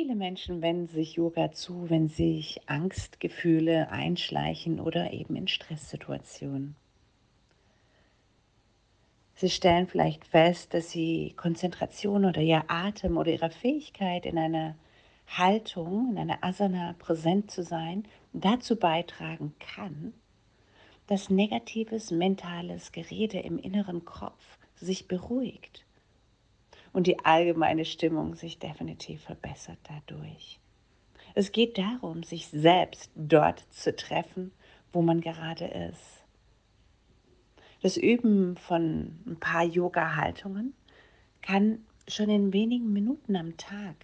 Viele Menschen wenden sich Yoga zu, wenn sich Angstgefühle einschleichen oder eben in Stresssituationen. Sie stellen vielleicht fest, dass sie Konzentration oder ihr Atem oder ihre Fähigkeit in einer Haltung, in einer Asana präsent zu sein, dazu beitragen kann, dass negatives mentales Gerede im inneren Kopf sich beruhigt und die allgemeine Stimmung sich definitiv verbessert dadurch. Es geht darum, sich selbst dort zu treffen, wo man gerade ist. Das Üben von ein paar Yoga-Haltungen kann schon in wenigen Minuten am Tag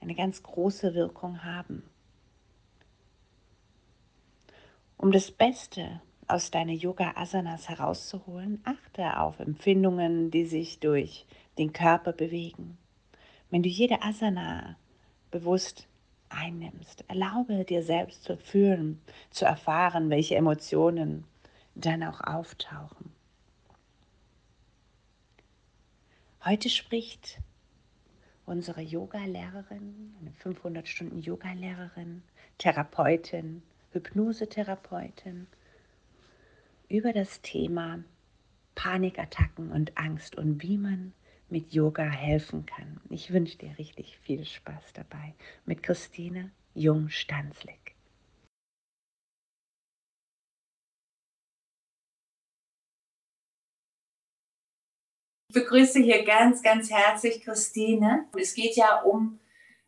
eine ganz große Wirkung haben. Um das Beste aus deiner Yoga-Asanas herauszuholen, achte auf Empfindungen, die sich durch den Körper bewegen. Wenn du jede Asana bewusst einnimmst, erlaube dir selbst zu fühlen, zu erfahren, welche Emotionen dann auch auftauchen. Heute spricht unsere Yoga-Lehrerin, eine 500 Stunden Yoga-Lehrerin, Therapeutin, Hypnosetherapeutin über das Thema Panikattacken und Angst und wie man mit Yoga helfen kann. Ich wünsche dir richtig viel Spaß dabei mit Christine Jung-Stanzlik. Ich begrüße hier ganz, ganz herzlich Christine. Es geht ja um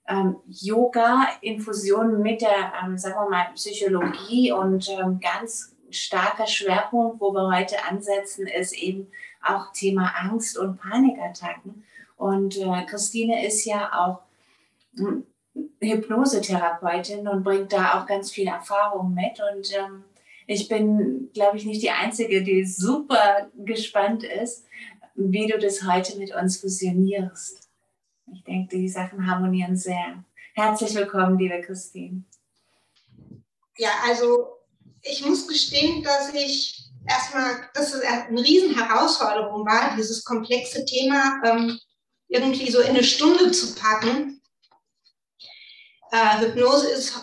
ähm, Yoga-Infusion mit der, ähm, sagen wir mal, Psychologie und ähm, ganz starker Schwerpunkt, wo wir heute ansetzen, ist eben auch Thema Angst und Panikattacken. Und äh, Christine ist ja auch hm, Hypnosetherapeutin und bringt da auch ganz viel Erfahrung mit. Und ähm, ich bin, glaube ich, nicht die Einzige, die super gespannt ist, wie du das heute mit uns fusionierst. Ich denke, die Sachen harmonieren sehr. Herzlich willkommen, liebe Christine. Ja, also ich muss gestehen, dass ich erstmal, dass es eine Riesenherausforderung war, dieses komplexe Thema ähm, irgendwie so in eine Stunde zu packen. Äh, Hypnose ist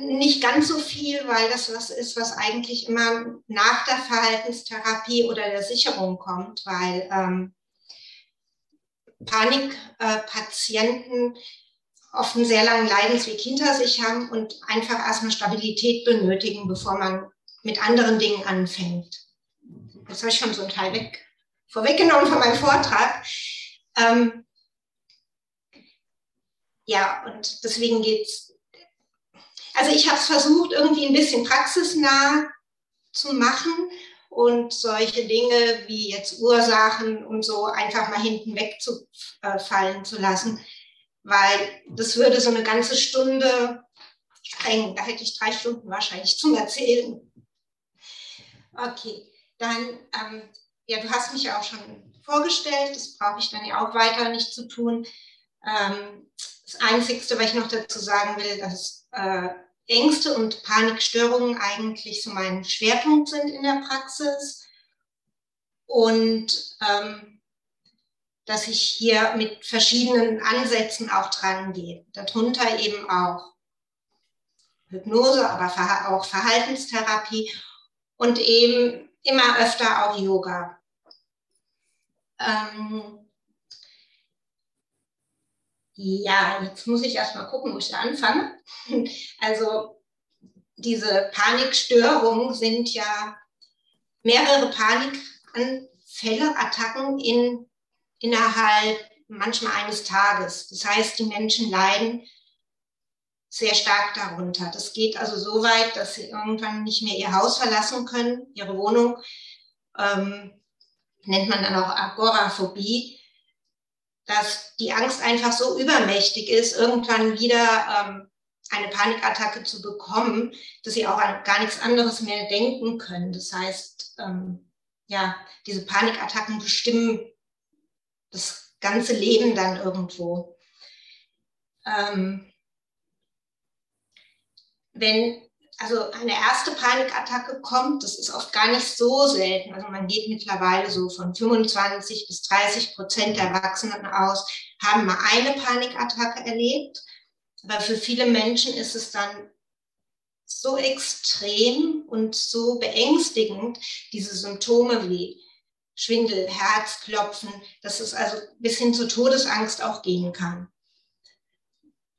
nicht ganz so viel, weil das was ist, was eigentlich immer nach der Verhaltenstherapie oder der Sicherung kommt, weil ähm, Panikpatienten äh, oft einen sehr langen Leidensweg hinter sich haben und einfach erstmal Stabilität benötigen, bevor man mit anderen Dingen anfängt. Das habe ich schon so einen Teil weg, vorweggenommen von meinem Vortrag. Ähm, ja, und deswegen geht's. Also ich habe es versucht, irgendwie ein bisschen praxisnah zu machen und solche Dinge wie jetzt Ursachen und so einfach mal hinten wegzufallen zu lassen weil das würde so eine ganze Stunde sprengen. Da hätte ich drei Stunden wahrscheinlich zum Erzählen. Okay, dann, ähm, ja, du hast mich ja auch schon vorgestellt, das brauche ich dann ja auch weiter nicht zu tun. Ähm, das Einzige, was ich noch dazu sagen will, dass äh, Ängste und Panikstörungen eigentlich so mein Schwerpunkt sind in der Praxis. Und ähm, dass ich hier mit verschiedenen Ansätzen auch dran gehe. Darunter eben auch Hypnose, aber auch Verhaltenstherapie und eben immer öfter auch Yoga. Ähm ja, jetzt muss ich erstmal gucken, wo ich anfange. Also diese Panikstörungen sind ja mehrere Panikanfälle, Attacken in innerhalb manchmal eines Tages. Das heißt, die Menschen leiden sehr stark darunter. Das geht also so weit, dass sie irgendwann nicht mehr ihr Haus verlassen können, ihre Wohnung. Ähm, nennt man dann auch Agoraphobie, dass die Angst einfach so übermächtig ist, irgendwann wieder ähm, eine Panikattacke zu bekommen, dass sie auch an gar nichts anderes mehr denken können. Das heißt, ähm, ja, diese Panikattacken bestimmen das ganze Leben dann irgendwo. Ähm, wenn also eine erste Panikattacke kommt, das ist oft gar nicht so selten. Also man geht mittlerweile so von 25 bis 30 Prozent der Erwachsenen aus, haben mal eine Panikattacke erlebt. Aber für viele Menschen ist es dann so extrem und so beängstigend, diese Symptome wie Schwindel, Herzklopfen, dass es also bis hin zur Todesangst auch gehen kann.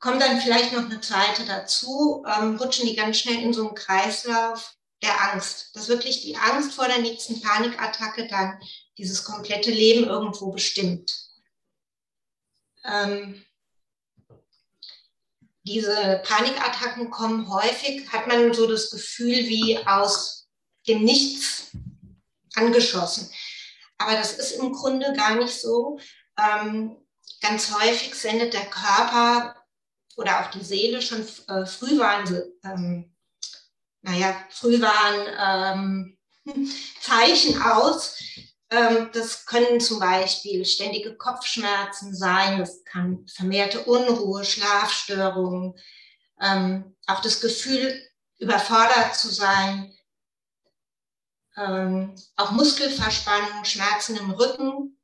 Kommt dann vielleicht noch eine zweite dazu, ähm, rutschen die ganz schnell in so einen Kreislauf der Angst, dass wirklich die Angst vor der nächsten Panikattacke dann dieses komplette Leben irgendwo bestimmt. Ähm, diese Panikattacken kommen häufig, hat man so das Gefühl wie aus dem Nichts angeschossen. Aber das ist im Grunde gar nicht so. Ähm, ganz häufig sendet der Körper oder auch die Seele schon äh, Frühwarn, ähm, naja, Frühwarn ähm, Zeichen aus, ähm, das können zum Beispiel ständige Kopfschmerzen sein, das kann vermehrte Unruhe, Schlafstörungen, ähm, auch das Gefühl, überfordert zu sein, ähm, auch Muskelverspannung, Schmerzen im Rücken,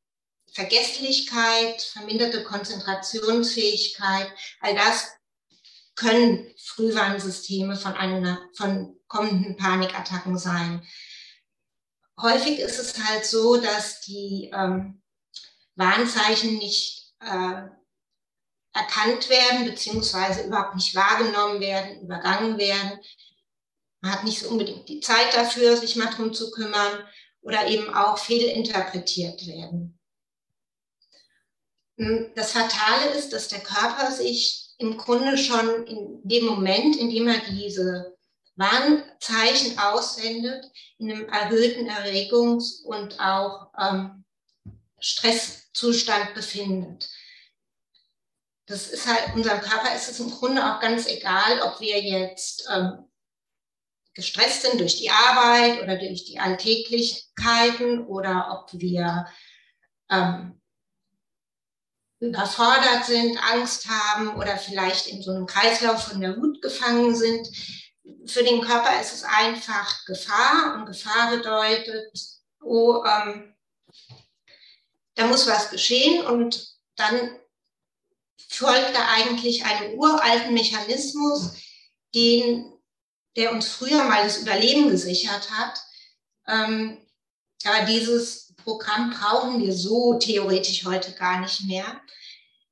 Vergesslichkeit, verminderte Konzentrationsfähigkeit, all das können Frühwarnsysteme von, einer, von kommenden Panikattacken sein häufig ist es halt so, dass die ähm, Warnzeichen nicht äh, erkannt werden, beziehungsweise überhaupt nicht wahrgenommen werden, übergangen werden. Man hat nicht so unbedingt die Zeit dafür, sich mal drum zu kümmern oder eben auch fehlinterpretiert werden. Hm, das Fatale ist, dass der Körper sich im Grunde schon in dem Moment, in dem er diese Warnzeichen aussendet, in einem erhöhten Erregungs- und auch ähm, Stresszustand befindet. Das ist halt, unserem Körper ist es im Grunde auch ganz egal, ob wir jetzt ähm, gestresst sind durch die Arbeit oder durch die Alltäglichkeiten oder ob wir ähm, überfordert sind, Angst haben oder vielleicht in so einem Kreislauf von der Wut gefangen sind für den Körper ist es einfach Gefahr und Gefahr bedeutet, oh, ähm, da muss was geschehen und dann folgt da eigentlich einem uralten Mechanismus, den, der uns früher mal das Überleben gesichert hat. Ähm, aber dieses Programm brauchen wir so theoretisch heute gar nicht mehr.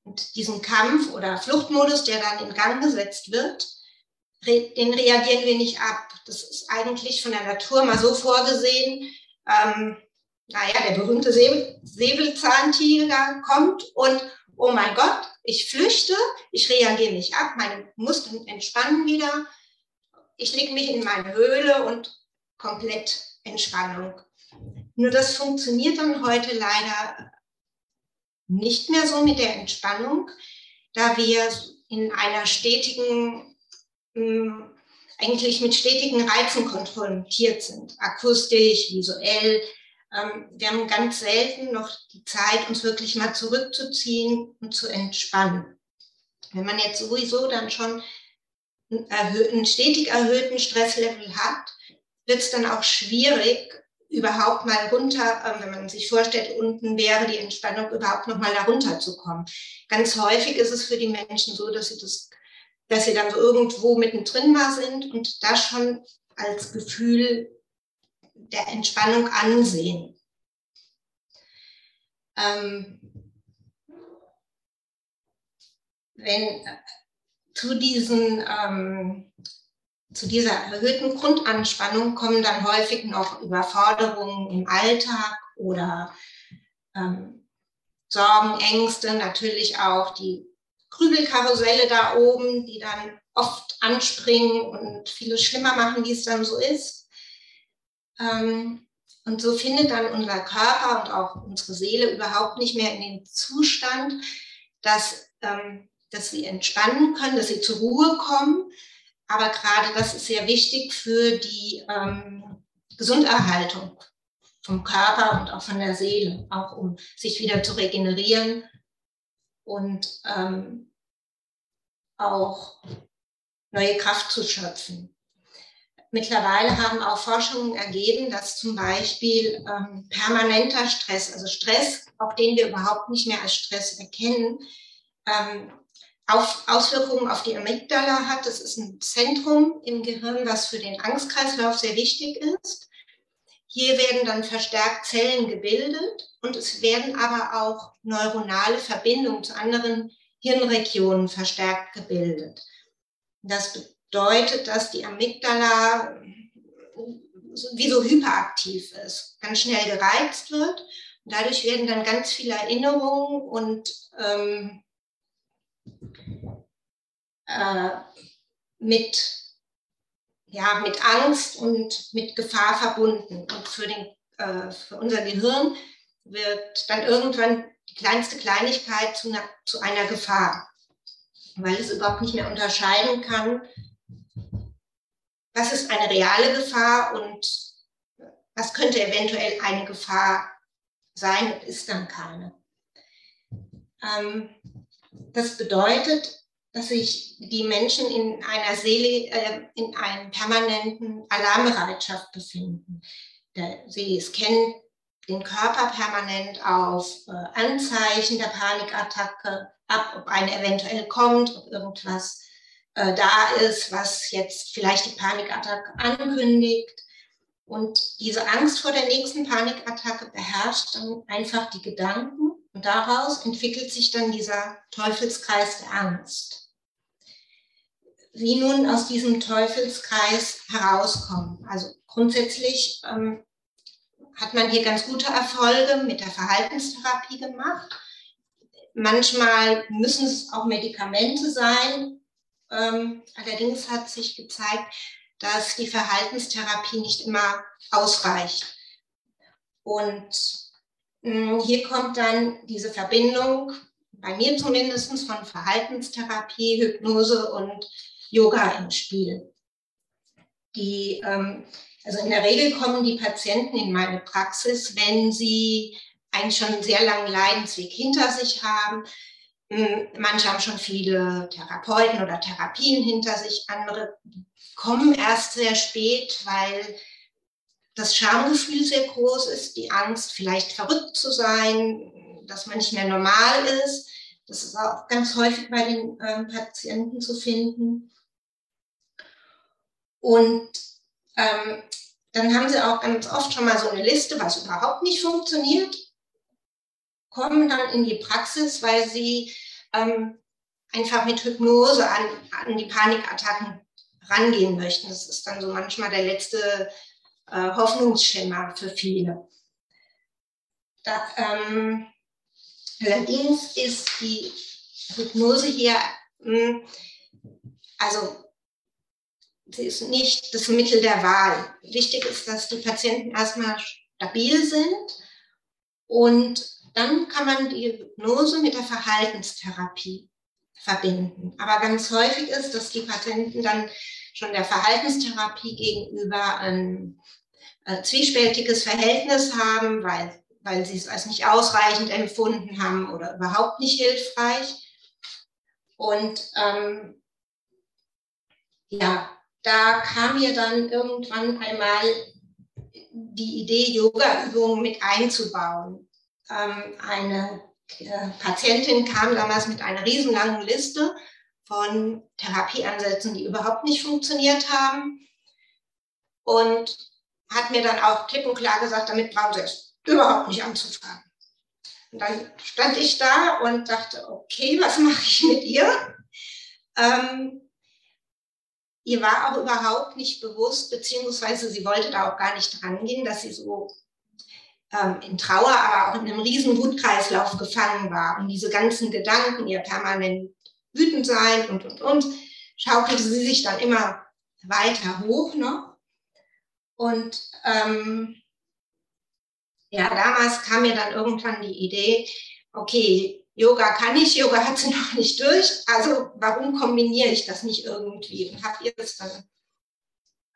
Und diesen Kampf- oder Fluchtmodus, der dann in Gang gesetzt wird, den reagieren wir nicht ab. Das ist eigentlich von der Natur mal so vorgesehen. Ähm, naja, der berühmte Säbelzahntiger kommt und, oh mein Gott, ich flüchte, ich reagiere nicht ab, meine Muskeln entspannen wieder, ich lege mich in meine Höhle und komplett Entspannung. Nur das funktioniert dann heute leider nicht mehr so mit der Entspannung, da wir in einer stetigen eigentlich mit stetigen Reizen konfrontiert sind, akustisch, visuell. Ähm, wir haben ganz selten noch die Zeit, uns wirklich mal zurückzuziehen und zu entspannen. Wenn man jetzt sowieso dann schon einen, einen stetig erhöhten Stresslevel hat, wird es dann auch schwierig, überhaupt mal runter, ähm, wenn man sich vorstellt, unten wäre die Entspannung, überhaupt noch mal darunter zu kommen. Ganz häufig ist es für die Menschen so, dass sie das dass sie dann so irgendwo mittendrin mal sind und das schon als Gefühl der Entspannung ansehen. Ähm, wenn äh, zu diesen ähm, zu dieser erhöhten Grundanspannung kommen dann häufig noch Überforderungen im Alltag oder ähm, Sorgen, Ängste, natürlich auch die Grübelkarusselle da oben, die dann oft anspringen und vieles schlimmer machen, wie es dann so ist. Ähm, und so findet dann unser Körper und auch unsere Seele überhaupt nicht mehr in den Zustand, dass, ähm, dass sie entspannen können, dass sie zur Ruhe kommen. Aber gerade das ist sehr wichtig für die ähm, Gesunderhaltung vom Körper und auch von der Seele, auch um sich wieder zu regenerieren und ähm, auch neue Kraft zu schöpfen. Mittlerweile haben auch Forschungen ergeben, dass zum Beispiel ähm, permanenter Stress, also Stress, auch den wir überhaupt nicht mehr als Stress erkennen, ähm, auf Auswirkungen auf die Amygdala hat. Das ist ein Zentrum im Gehirn, was für den Angstkreislauf sehr wichtig ist. Hier werden dann verstärkt Zellen gebildet und es werden aber auch neuronale Verbindungen zu anderen Hirnregionen verstärkt gebildet. Das bedeutet, dass die Amygdala wie so hyperaktiv ist, ganz schnell gereizt wird. Und dadurch werden dann ganz viele Erinnerungen und ähm, äh, mit, ja, mit Angst und mit Gefahr verbunden. Und für, den, äh, für unser Gehirn wird dann irgendwann die kleinste Kleinigkeit zu einer, zu einer Gefahr, weil es überhaupt nicht mehr unterscheiden kann, was ist eine reale Gefahr und was könnte eventuell eine Gefahr sein und ist dann keine. Ähm, das bedeutet, dass sich die Menschen in einer Seele, äh, in einem permanenten Alarmbereitschaft befinden. Sie scannen den Körper permanent auf äh, Anzeichen der Panikattacke ab, ob eine eventuell kommt, ob irgendwas äh, da ist, was jetzt vielleicht die Panikattacke ankündigt. Und diese Angst vor der nächsten Panikattacke beherrscht dann einfach die Gedanken und daraus entwickelt sich dann dieser Teufelskreis der Angst. Wie nun aus diesem Teufelskreis herauskommen? Also grundsätzlich ähm, hat man hier ganz gute Erfolge mit der Verhaltenstherapie gemacht. Manchmal müssen es auch Medikamente sein, ähm, allerdings hat sich gezeigt, dass die Verhaltenstherapie nicht immer ausreicht. Und mh, hm, hier kommt dann diese Verbindung, bei mir zumindest, von Verhaltenstherapie, Hypnose und Yoga ins Spiel. Die, ähm, also in der Regel kommen die Patienten in meine Praxis, wenn sie einen schon sehr langen Leidensweg hinter sich haben, hm, manche haben schon viele Therapeuten oder Therapien hinter sich, andere kommen erst sehr spät, weil das Schamgefühl sehr groß ist, die Angst, vielleicht verrückt zu sein, dass man nicht mehr normal ist. Das ist auch ganz häufig bei den ähm, Patienten zu finden. Und ähm, dann haben sie auch ganz oft schon mal so eine Liste, was überhaupt nicht funktioniert kommen dann in die Praxis, weil sie ähm, einfach mit Hypnose an, an die Panikattacken rangehen möchten. Das ist dann so manchmal der letzte äh, Hoffnungsschimmer für viele. Da, ähm, allerdings ist die Hypnose hier, mh, hm, also sie ist nicht das Mittel der Wahl. Wichtig ist, dass die Patienten erstmal stabil sind und dann kann man die Hypnose mit der Verhaltenstherapie verbinden. Aber ganz häufig ist, dass die Patienten dann schon der Verhaltenstherapie gegenüber ein äh, zwiespältiges Verhältnis haben, weil, weil sie es als nicht ausreichend empfunden haben oder überhaupt nicht hilfreich. Und ähm, ja, da kam mir dann irgendwann einmal die Idee, Yoga-Übungen mit einzubauen ähm, eine äh, Patientin kam damals mit einer riesenlangen Liste von Therapieansätzen, die überhaupt nicht funktioniert haben. Und hat mir dann auch klipp und klar gesagt, damit brauchen Sie es überhaupt nicht anzufangen. Und dann stand ich da und dachte, okay, was mache ich mit ihr? Ähm, ihr war auch überhaupt nicht bewusst, beziehungsweise sie wollte da auch gar nicht dran gehen, dass sie so ähm, in Trauer, aber auch in einem riesen Wutkreislauf gefangen war und diese ganzen Gedanken, ihr permanent wütend sein und, und, und, schaukelte sie sich dann immer weiter hoch noch. Und ähm, ja, damals kam mir dann irgendwann die Idee, okay, Yoga kann ich, Yoga hat sie noch nicht durch, also warum kombiniere ich das nicht irgendwie? Und habe ihr das dann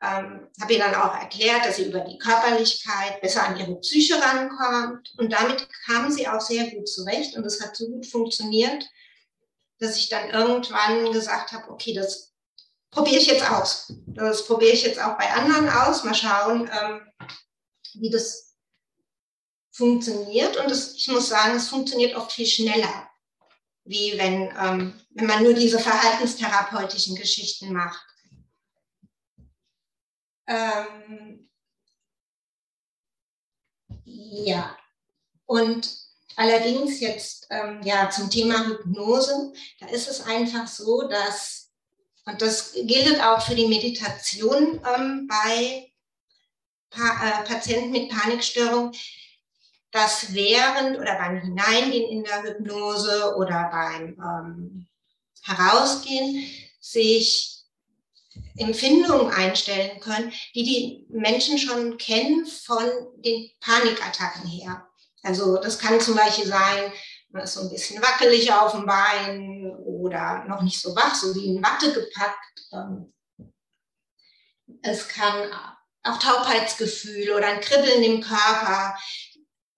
ähm, habe ihr dann auch erklärt, dass sie über die Körperlichkeit besser an ihre Psyche rankommt. Und damit kam sie auch sehr gut zurecht. Und das hat so gut funktioniert, dass ich dann irgendwann gesagt habe, okay, das probiere ich jetzt aus. Das probiere ich jetzt auch bei anderen aus. Mal schauen, ähm, wie das funktioniert. Und das, ich muss sagen, es funktioniert oft viel schneller, wie wenn, ähm, wenn man nur diese verhaltenstherapeutischen Geschichten macht. Ähm, ja, und allerdings jetzt ähm, ja zum Thema Hypnose, da ist es einfach so, dass, und das gilt auch für die Meditation ähm, bei pa äh, Patienten mit Panikstörung, dass während oder beim Hineingehen in der Hypnose oder beim ähm, Herausgehen sich Empfindungen einstellen können, die die Menschen schon kennen von den Panikattacken her. Also das kann zum Beispiel sein, man ist so ein bisschen wackelig auf dem Bein oder noch nicht so wach, so wie in Watte gepackt. Ähm, es kann auch Taubheitsgefühl oder ein Kribbeln im Körper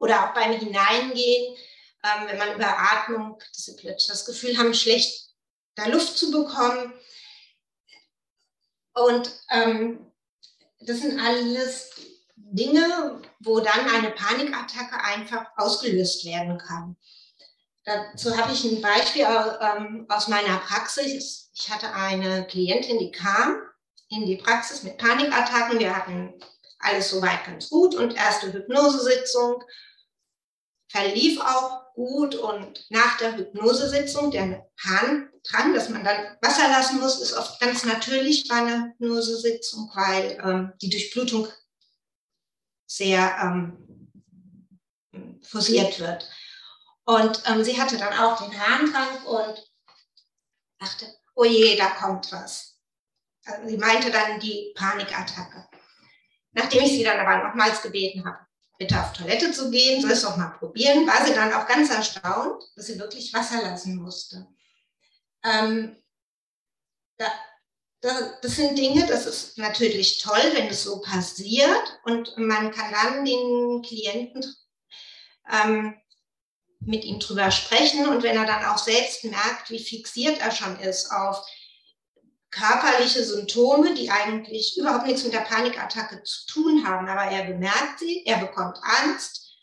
oder auch beim Hineingehen, ähm, wenn man über Atmung das Gefühl haben, schlecht da Luft zu bekommen. Und ähm, das sind alles Dinge, wo dann eine Panikattacke einfach ausgelöst werden kann. Dazu habe ich ein Beispiel ähm, aus meiner Praxis. Ich hatte eine Klientin, die kam in die Praxis mit Panikattacken. Wir hatten alles soweit ganz gut und erste Hypnosesitzung verlief auch gut und nach der Hypnosesitzung, der Hahn dran, dass man dann Wasser lassen muss, ist oft ganz natürlich bei einer Hypnosesitzung, weil ähm, die Durchblutung sehr ähm, forciert wird. Und ähm, sie hatte dann auch den Hahn dran und dachte, oh je, da kommt was. Also sie meinte dann die Panikattacke. Nachdem ich sie dann aber nochmals gebeten habe, bitte auf Toilette zu gehen, soll es doch mal probieren, war sie dann auch ganz erstaunt, dass sie wirklich Wasser lassen musste. Ähm, da, da, das sind Dinge, das ist natürlich toll, wenn es so passiert und man kann dann den Klienten ähm, mit ihm drüber sprechen und wenn er dann auch selbst merkt, wie fixiert er schon ist auf körperliche Symptome, die eigentlich überhaupt nichts mit der Panikattacke zu tun haben, aber er bemerkt sie, er bekommt Angst,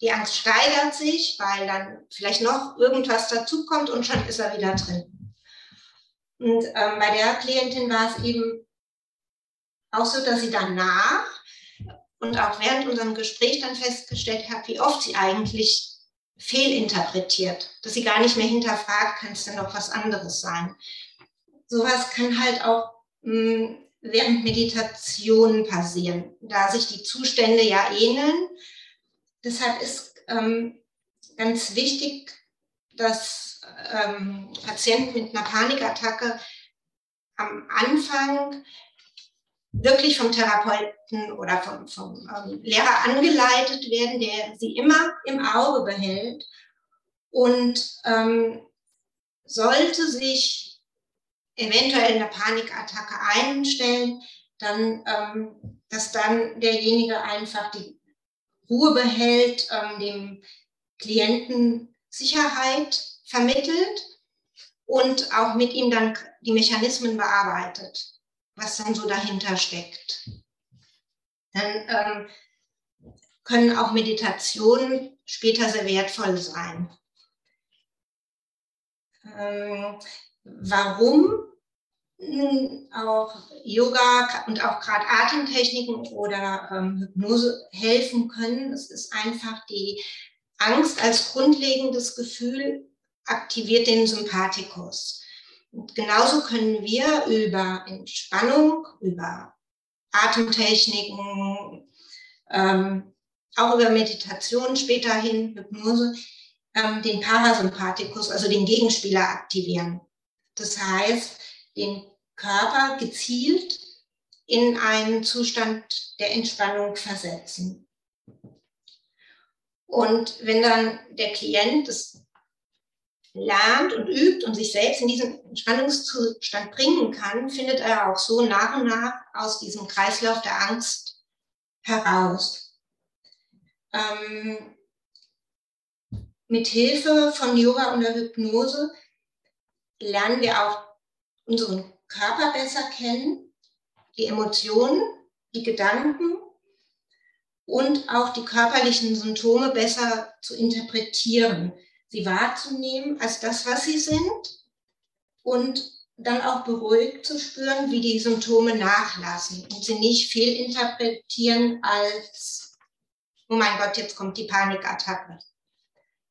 die Angst steigert sich, weil dann vielleicht noch irgendwas dazukommt und schon ist er wieder drin. Und ähm, bei der Klientin war es eben auch so, dass sie danach und auch während unserem Gespräch dann festgestellt hat, wie oft sie eigentlich fehlinterpretiert, dass sie gar nicht mehr hinterfragt, kann es denn noch was anderes sein sowas kann halt auch mh, hm, während Meditation passieren, da sich die Zustände ja ähneln. Deshalb ist ähm, ganz wichtig, dass ähm, Patienten mit einer Panikattacke am Anfang wirklich vom Therapeuten oder vom, vom ähm, Lehrer angeleitet werden, der sie immer im Auge behält und ähm, sollte sich eventuell eine Panikattacke einstellen, dann, ähm, dass dann derjenige einfach die Ruhe behält, ähm, dem Klienten Sicherheit vermittelt und auch mit ihm dann die Mechanismen bearbeitet, was dann so dahinter steckt. Dann ähm, können auch Meditationen später sehr wertvoll sein. Ähm, warum auch Yoga und auch gerade Atemtechniken oder ähm, Hypnose helfen können. Es ist einfach die Angst als grundlegendes Gefühl aktiviert den Sympathikus. Und genauso können wir über Entspannung, über Atemtechniken, ähm, auch über Meditation späterhin, Hypnose, ähm, den Parasympathikus, also den Gegenspieler aktivieren. Das heißt, den Körper gezielt in einen Zustand der Entspannung versetzen. Und wenn dann der Klient es lernt und übt und sich selbst in diesen Entspannungszustand bringen kann, findet er auch so nach und nach aus diesem Kreislauf der Angst heraus. Ähm, mit Hilfe von Yoga und der Hypnose lernen wir auch unseren Körper besser kennen, die Emotionen, die Gedanken und auch die körperlichen Symptome besser zu interpretieren. sie wahrzunehmen als das, was sie sind und dann auch beruhigt zu spüren, wie die Symptome nachlassen und sie nicht fehlinterpretieren als, oh mein Gott, jetzt kommt die Panikattacke.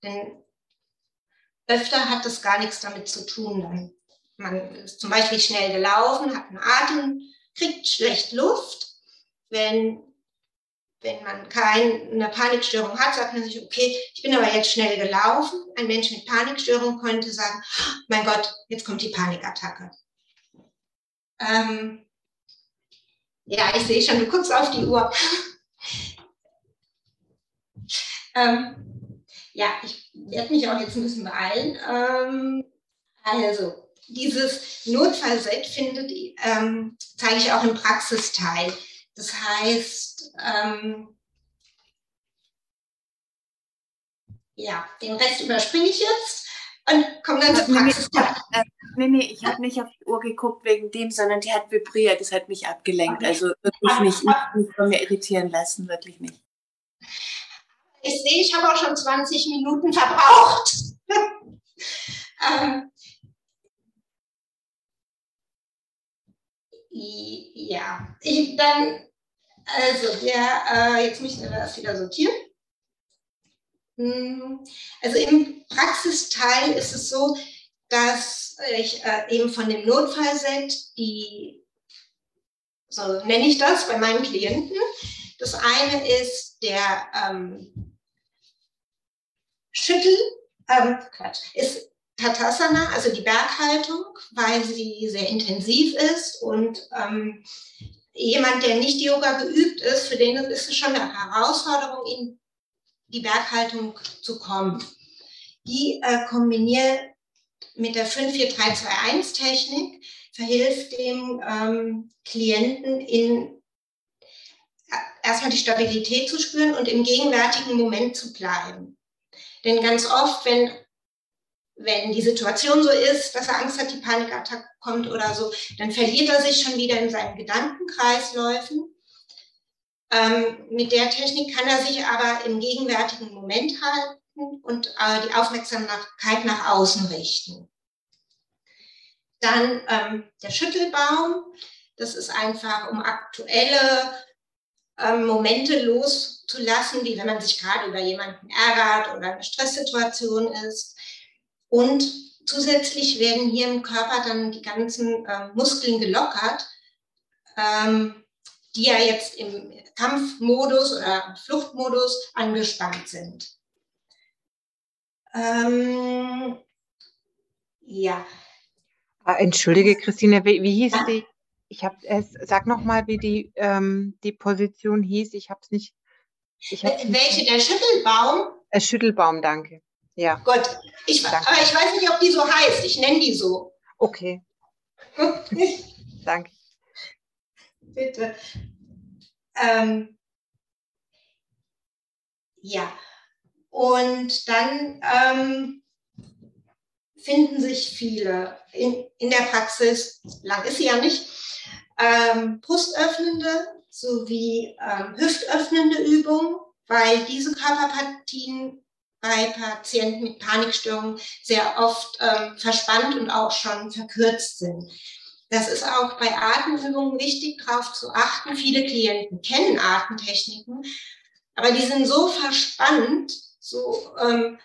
Denn öfter hat das gar nichts damit zu tun. Dann. Man ist zum Beispiel schnell gelaufen, hat einen Atem, kriegt schlecht Luft. Wenn wenn man keine Panikstörung hat, sagt man sich, okay, ich bin aber jetzt schnell gelaufen. Ein Mensch mit Panikstörung könnte sagen, mein Gott, jetzt kommt die Panikattacke. Ähm, ja, ich sehe schon, du guckst auf die Uhr. ähm, ja, ich werde mich auch jetzt ein bisschen beeilen. Ähm, also, dieses Notfallset findet, ähm, zeige ich auch im Praxisteil. Das heißt, ähm, ja, den Rest überspringe ich jetzt und komme dann zur Praxis. Äh, nee, nee, ich habe nicht auf die Uhr geguckt wegen dem, sondern die hat vibriert, das hat mich abgelenkt. Also wirklich nicht, nicht, nicht von mir irritieren lassen, wirklich nicht. Ich sehe, ich habe auch schon 20 Minuten verbraucht. ähm, ja, ich, dann also, der, äh, jetzt muss ich das wieder sortieren. Hm, also im Praxisteil ist es so, dass ich äh, eben von dem Notfallset die, so nenne ich das bei meinen Klienten. Das eine ist der ähm, Schüttel, ähm, Quatsch, ist Tatasana, also die Berghaltung, weil sie sehr intensiv ist und ähm, jemand, der nicht Yoga geübt ist, für den ist es schon eine Herausforderung, in die Berghaltung zu kommen. Die äh, kombiniert mit der 54321-Technik, verhilft dem ähm, Klienten in äh, erstmal die Stabilität zu spüren und im gegenwärtigen Moment zu bleiben. Denn ganz oft, wenn wenn die Situation so ist, dass er Angst hat, die Panikattacke kommt oder so, dann verliert er sich schon wieder in seinen Gedankenkreisläufen. Ähm, mit der Technik kann er sich aber im gegenwärtigen Moment halten und äh, die Aufmerksamkeit nach außen richten. Dann ähm, der Schüttelbaum. Das ist einfach, um aktuelle ähm, Momente loszulassen, wie wenn man sich gerade über jemanden ärgert oder eine Stresssituation ist. Und zusätzlich werden hier im Körper dann die ganzen äh, Muskeln gelockert, ähm, die ja jetzt im Kampfmodus oder Fluchtmodus angespannt sind. Ähm, ja. Ah, entschuldige, Christine, wie, wie hieß ja. die? Ich habe es, sag noch mal, wie die, ähm, die Position hieß. Ich habe es nicht. Ich Welche? Nicht. Der Schüttelbaum? Äh, Schüttelbaum, danke. Ja. Gut. Ich, aber ich weiß nicht, ob die so heißt. Ich nenne die so. Okay. Danke. Bitte. Ähm, ja. Und dann ähm, finden sich viele in, in der Praxis, lang ist sie ja nicht, ähm, brustöffnende sowie ähm, hüftöffnende Übungen, weil diese Körperpartien bei Patienten mit Panikstörungen sehr oft ähm, verspannt und auch schon verkürzt sind. Das ist auch bei Atemübungen wichtig, darauf zu achten. Viele Klienten kennen Atemtechniken, aber die sind so verspannt, so ähm,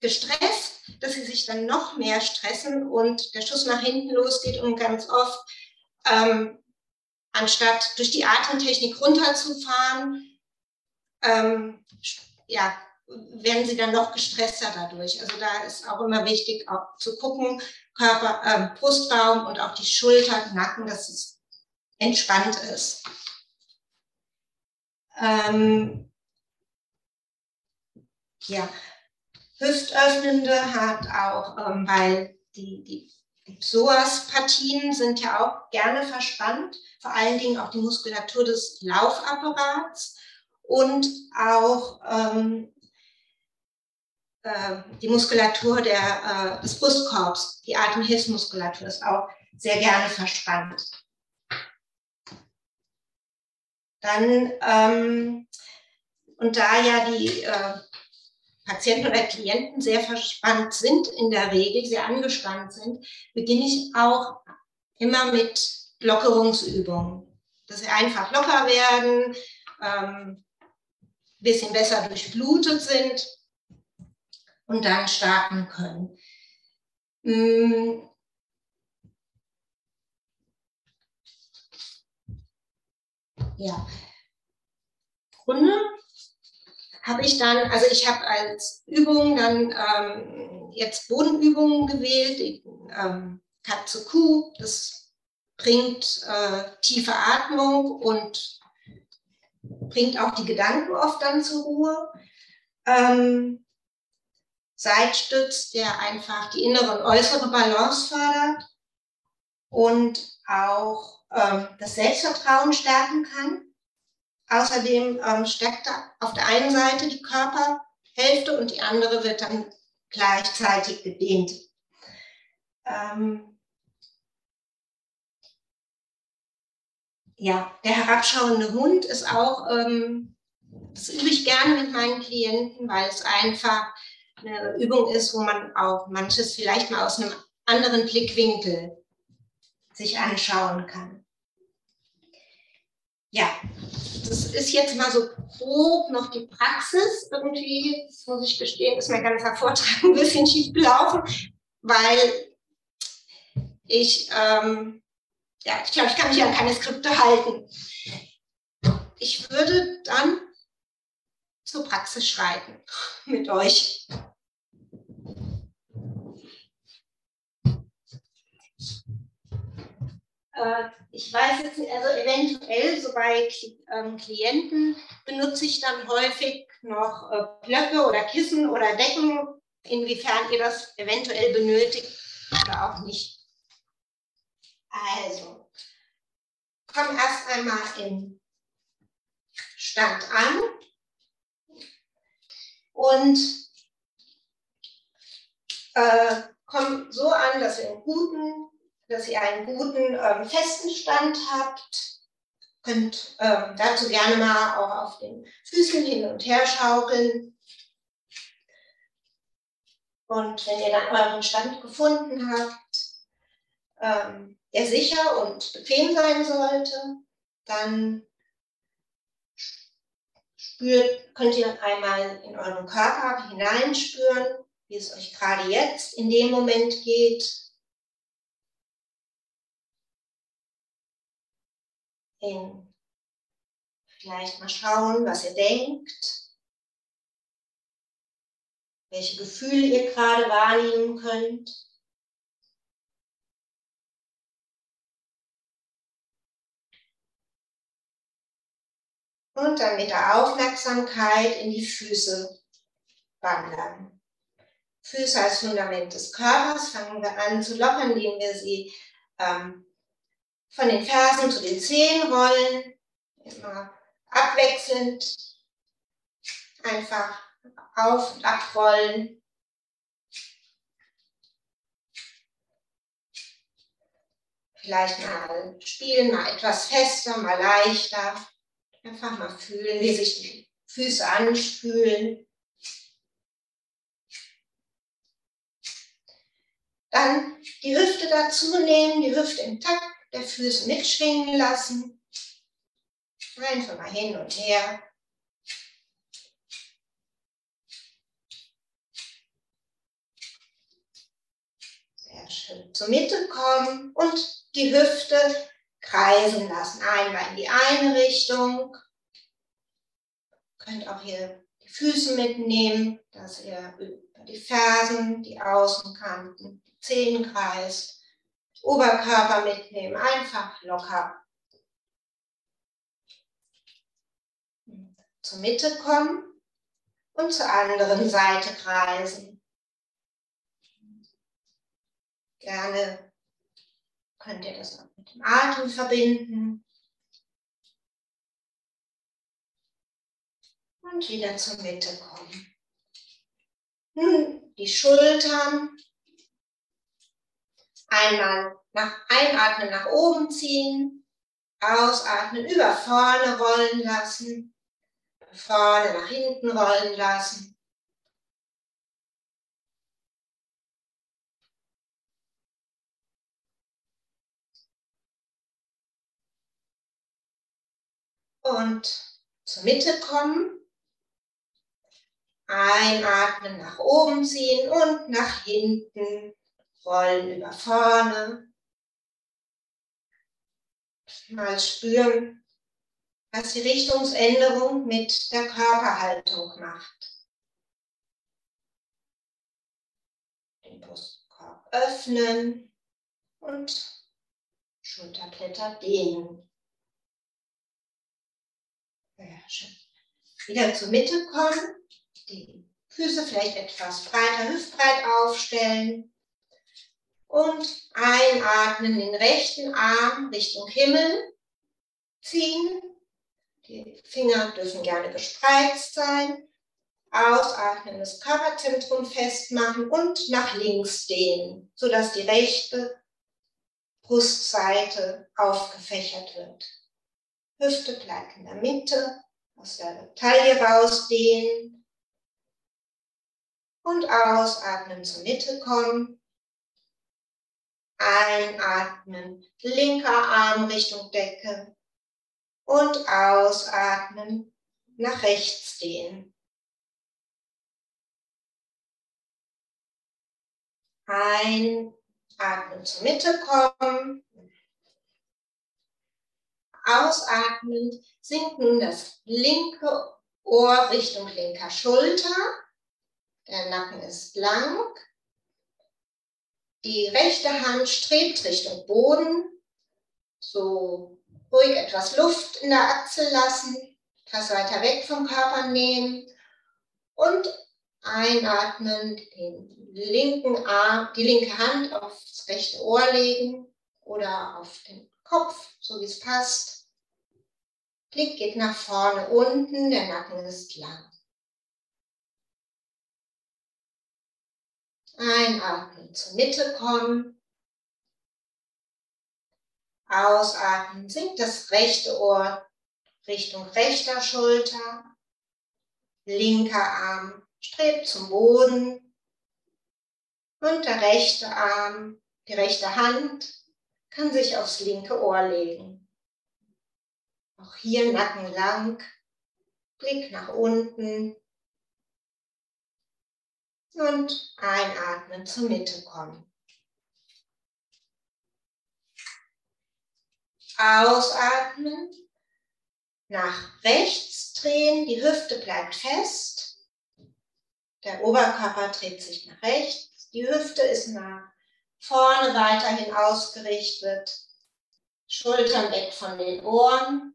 gestresst, dass sie sich dann noch mehr stressen und der Schuss nach hinten losgeht und ganz oft, ähm, anstatt durch die Atemtechnik runterzufahren, ähm, ja, werden sie dann noch gestresster dadurch. Also da ist auch immer wichtig, auch zu gucken, Körper, äh, Brustraum und auch die Schulter, Nacken, dass es entspannt ist. Ähm, ja, Hüftöffnende hat auch, ähm, weil die, die, die Psoas-Partien sind ja auch gerne verspannt, vor allen Dingen auch die Muskulatur des Laufapparats und auch ähm, äh, die Muskulatur der, äh, des Brustkorbs, die Atemhilfsmuskulatur ist auch sehr gerne verspannt. Dann, ähm, und da ja die äh, Patienten oder Klienten sehr verspannt sind, in der Regel sehr angespannt sind, beginne ich auch immer mit Lockerungsübungen, dass sie einfach locker werden, ähm, bisschen besser durchblutet sind und dann starten können. Mm. Ja. Grunde habe ich dann, also ich habe als Übung dann ähm, jetzt Bodenübungen gewählt, ähm, Katze Kuh, das bringt äh, tiefe Atmung und bringt auch die Gedanken oft dann zur Ruhe. Ähm, Seitstütz, der einfach die innere und äußere Balance fördert und auch ähm, das Selbstvertrauen stärken kann. Außerdem ähm, stärkt auf der einen Seite die Körperhälfte und die andere wird dann gleichzeitig gedehnt. Ähm, ja, der herabschauende Hund ist auch, ähm, das übe ich gerne mit meinen Klienten, weil es einfach eine Übung ist, wo man auch manches vielleicht mal aus einem anderen Blickwinkel sich anschauen kann. Ja, das ist jetzt mal so grob noch die Praxis. Irgendwie, das muss ich gestehen, ist mein ganzer Vortrag ein bisschen schief gelaufen, weil ich ähm, ja, ich glaube, ich kann mich an keine Skripte halten. Ich würde dann zur Praxis schreiten mit euch. Ich weiß jetzt, also eventuell so bei ähm, Klienten benutze ich dann häufig noch äh, Blöcke oder Kissen oder Decken, inwiefern ihr das eventuell benötigt oder auch nicht. Also, komm erst einmal im Stand an und äh, komm so an, dass ihr einen guten, dass ihr einen guten ähm, festen Stand habt. Könnt ähm, dazu gerne mal auch auf den Füßen hin und her schaukeln. Und wenn ihr dann euren Stand gefunden habt, ähm, der sicher und bequem sein sollte, dann spürt, könnt ihr einmal in euren Körper hineinspüren, wie es euch gerade jetzt in dem Moment geht. In vielleicht mal schauen, was ihr denkt, welche Gefühle ihr gerade wahrnehmen könnt. und dann mit der Aufmerksamkeit in die Füße wandern. Füße als Fundament des Körpers fangen wir an zu lockern, indem wir sie ähm, von den Fersen zu den Zehen rollen, immer abwechselnd einfach auf und abrollen. Vielleicht mal spielen, mal etwas fester, mal leichter. Einfach mal fühlen, wie sich die Füße anspülen. Dann die Hüfte dazu nehmen, die Hüfte im Takt der Füße mitschwingen lassen. Einfach mal hin und her. Sehr schön. Zur Mitte kommen und die Hüfte kreisen lassen. Einmal in die eine Richtung. Könnt auch hier die Füße mitnehmen, dass ihr über die Fersen, die Außenkanten, die Zehen kreist. Oberkörper mitnehmen, einfach locker. Zur Mitte kommen und zur anderen Seite kreisen. Gerne könnt ihr das noch mit dem Atem verbinden. Und wieder zur Mitte kommen. Nun die Schultern. Einmal nach einatmen, nach oben ziehen, ausatmen, über vorne rollen lassen, vorne nach hinten rollen lassen. und zur Mitte kommen. Einatmen, nach oben ziehen und nach hinten rollen über vorne. Mal spüren, was die Richtungsänderung mit der Körperhaltung macht. Den Brustkorb öffnen und Schulterblätter dehnen. Sehr schön. Wieder zur Mitte kommen, die Füße vielleicht etwas breiter, hüftbreit aufstellen und einatmen, den rechten Arm Richtung Himmel ziehen. Die Finger dürfen gerne gespreizt sein. Ausatmen, das Körperzentrum festmachen und nach links dehnen, sodass die rechte Brustseite aufgefächert wird. Hüfte bleibt in der Mitte, aus der Taille rausdehnen und ausatmen zur Mitte kommen. Einatmen, linker Arm Richtung Decke und ausatmen, nach rechts dehnen. Einatmen zur Mitte kommen. Ausatmen sinkt nun das linke Ohr Richtung linker Schulter. Der Nacken ist lang. Die rechte Hand strebt Richtung Boden. So ruhig etwas Luft in der Achsel lassen, etwas weiter weg vom Körper nehmen und einatmen, den linken Arm, die linke Hand aufs rechte Ohr legen oder auf den Kopf, so wie es passt. Blick geht nach vorne unten, der Nacken ist lang. Einatmen, zur Mitte kommen. Ausatmen, sinkt das rechte Ohr Richtung rechter Schulter. Linker Arm strebt zum Boden. Und der rechte Arm, die rechte Hand kann sich aufs linke Ohr legen. Auch hier Nacken lang, Blick nach unten und einatmen zur Mitte kommen. Ausatmen, nach rechts drehen, die Hüfte bleibt fest, der Oberkörper dreht sich nach rechts, die Hüfte ist nach vorne weiterhin ausgerichtet, Schultern weg von den Ohren,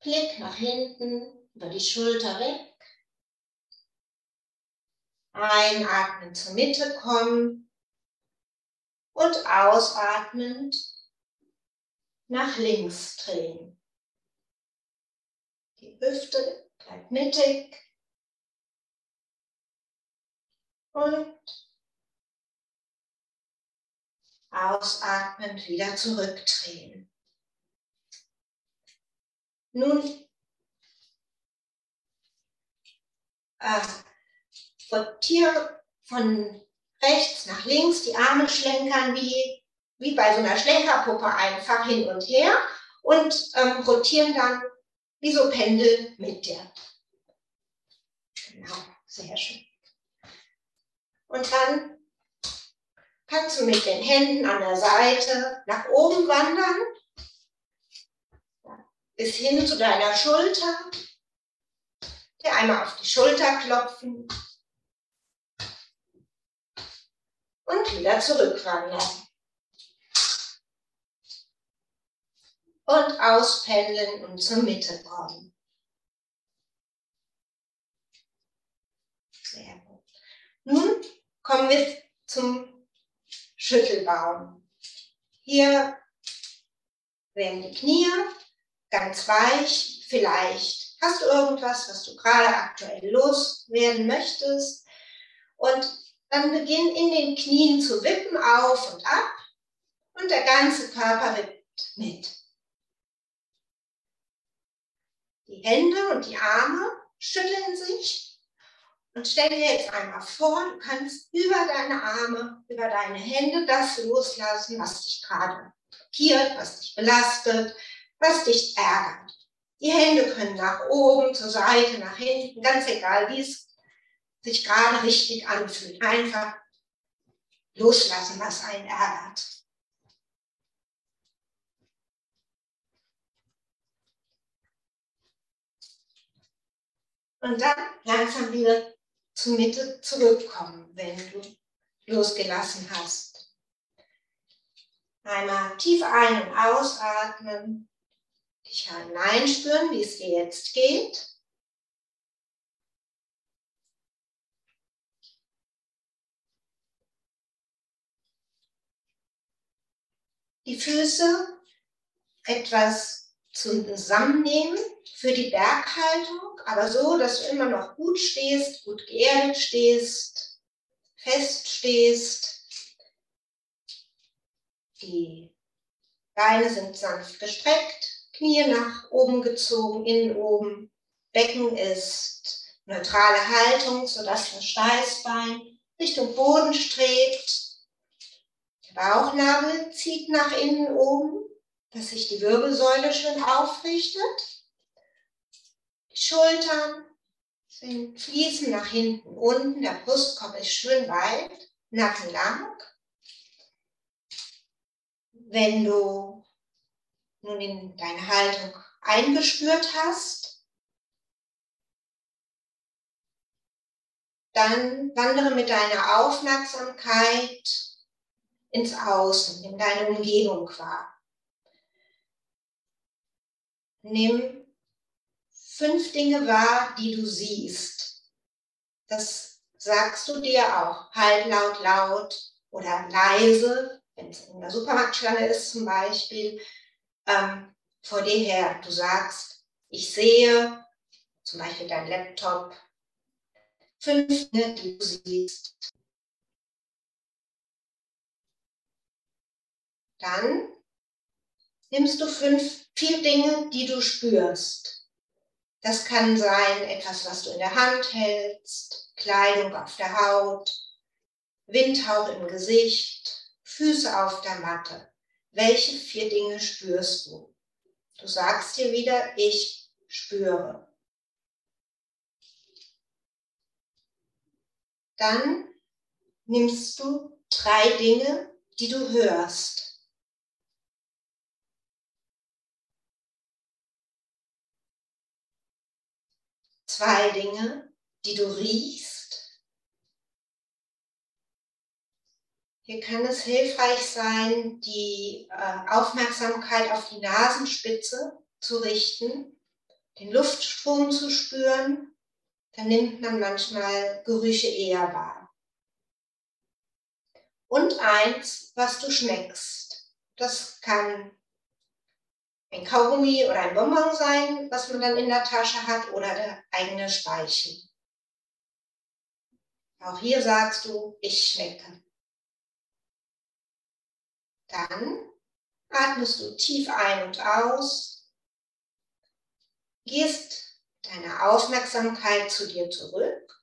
Blick nach hinten, über die Schulter weg. Einatmen zur Mitte kommen und ausatmend nach links drehen. Die Hüfte bleibt mittig und ausatmend wieder zurückdrehen. Nun äh, rotiere von rechts nach links, die Arme schlenkern wie, wie bei so einer Schlenkerpuppe einfach hin und her und ähm, rotieren dann wie so Pendel mit dir. Genau, sehr schön. Und dann kannst du mit den Händen an der Seite nach oben wandern, bis hin zu deiner Schulter. Dir einmal auf die Schulter klopfen und wieder zurückwandern. Und auspendeln und zur Mitte kommen. Sehr gut. Nun kommen wir zum Schüttelbaum. Hier werden die Knie ganz weich. Vielleicht hast du irgendwas, was du gerade aktuell loswerden möchtest. Und dann beginn in den Knien zu wippen, auf und ab. Und der ganze Körper wippt mit. Die Hände und die Arme schütteln sich. Und stell dir jetzt einmal vor, du kannst über deine Arme, über deine Hände das loslassen, was dich gerade blockiert, was dich belastet, was dich ärgert. Die Hände können nach oben, zur Seite, nach hinten, ganz egal, wie es sich gerade richtig anfühlt. Einfach loslassen, was einen ärgert. Und dann langsam wieder zur Mitte zurückkommen, wenn du losgelassen hast. Einmal tief ein- und ausatmen, dich hineinspüren, wie es dir jetzt geht. Die Füße etwas zusammennehmen für die Berghaltung, aber so, dass du immer noch gut stehst, gut geerdet stehst, fest stehst. Die Beine sind sanft gestreckt, Knie nach oben gezogen, innen oben. Becken ist neutrale Haltung, sodass das Steißbein Richtung Boden strebt. Bauchnabel zieht nach innen oben, dass sich die Wirbelsäule schön aufrichtet. Die Schultern sind, fließen nach hinten unten, der Brustkorb ist schön weit, Nacken lang. Wenn du nun in deine Haltung eingespürt hast, dann wandere mit deiner Aufmerksamkeit ins Außen, in deine Umgebung wahr. Nimm fünf Dinge wahr, die du siehst. Das sagst du dir auch halblaut, laut oder leise, wenn es in der Supermarktschlange ist zum Beispiel, ähm, vor dir her. Du sagst, ich sehe zum Beispiel dein Laptop, fünf Dinge, die du siehst. Dann nimmst du fünf, vier Dinge, die du spürst. Das kann sein etwas, was du in der Hand hältst, Kleidung auf der Haut, Windhauch im Gesicht, Füße auf der Matte. Welche vier Dinge spürst du? Du sagst dir wieder, ich spüre. Dann nimmst du drei Dinge, die du hörst. Zwei Dinge, die du riechst. Hier kann es hilfreich sein, die äh, Aufmerksamkeit auf die Nasenspitze zu richten, den Luftstrom zu spüren. Dann nimmt man manchmal Gerüche eher wahr. Und eins, was du schmeckst. Das kann ein Kaugummi oder ein Bonbon sein, was man dann in der Tasche hat, oder der eigene Speichel. Auch hier sagst du, ich schmecke. Dann atmest du tief ein und aus, gehst deine Aufmerksamkeit zu dir zurück,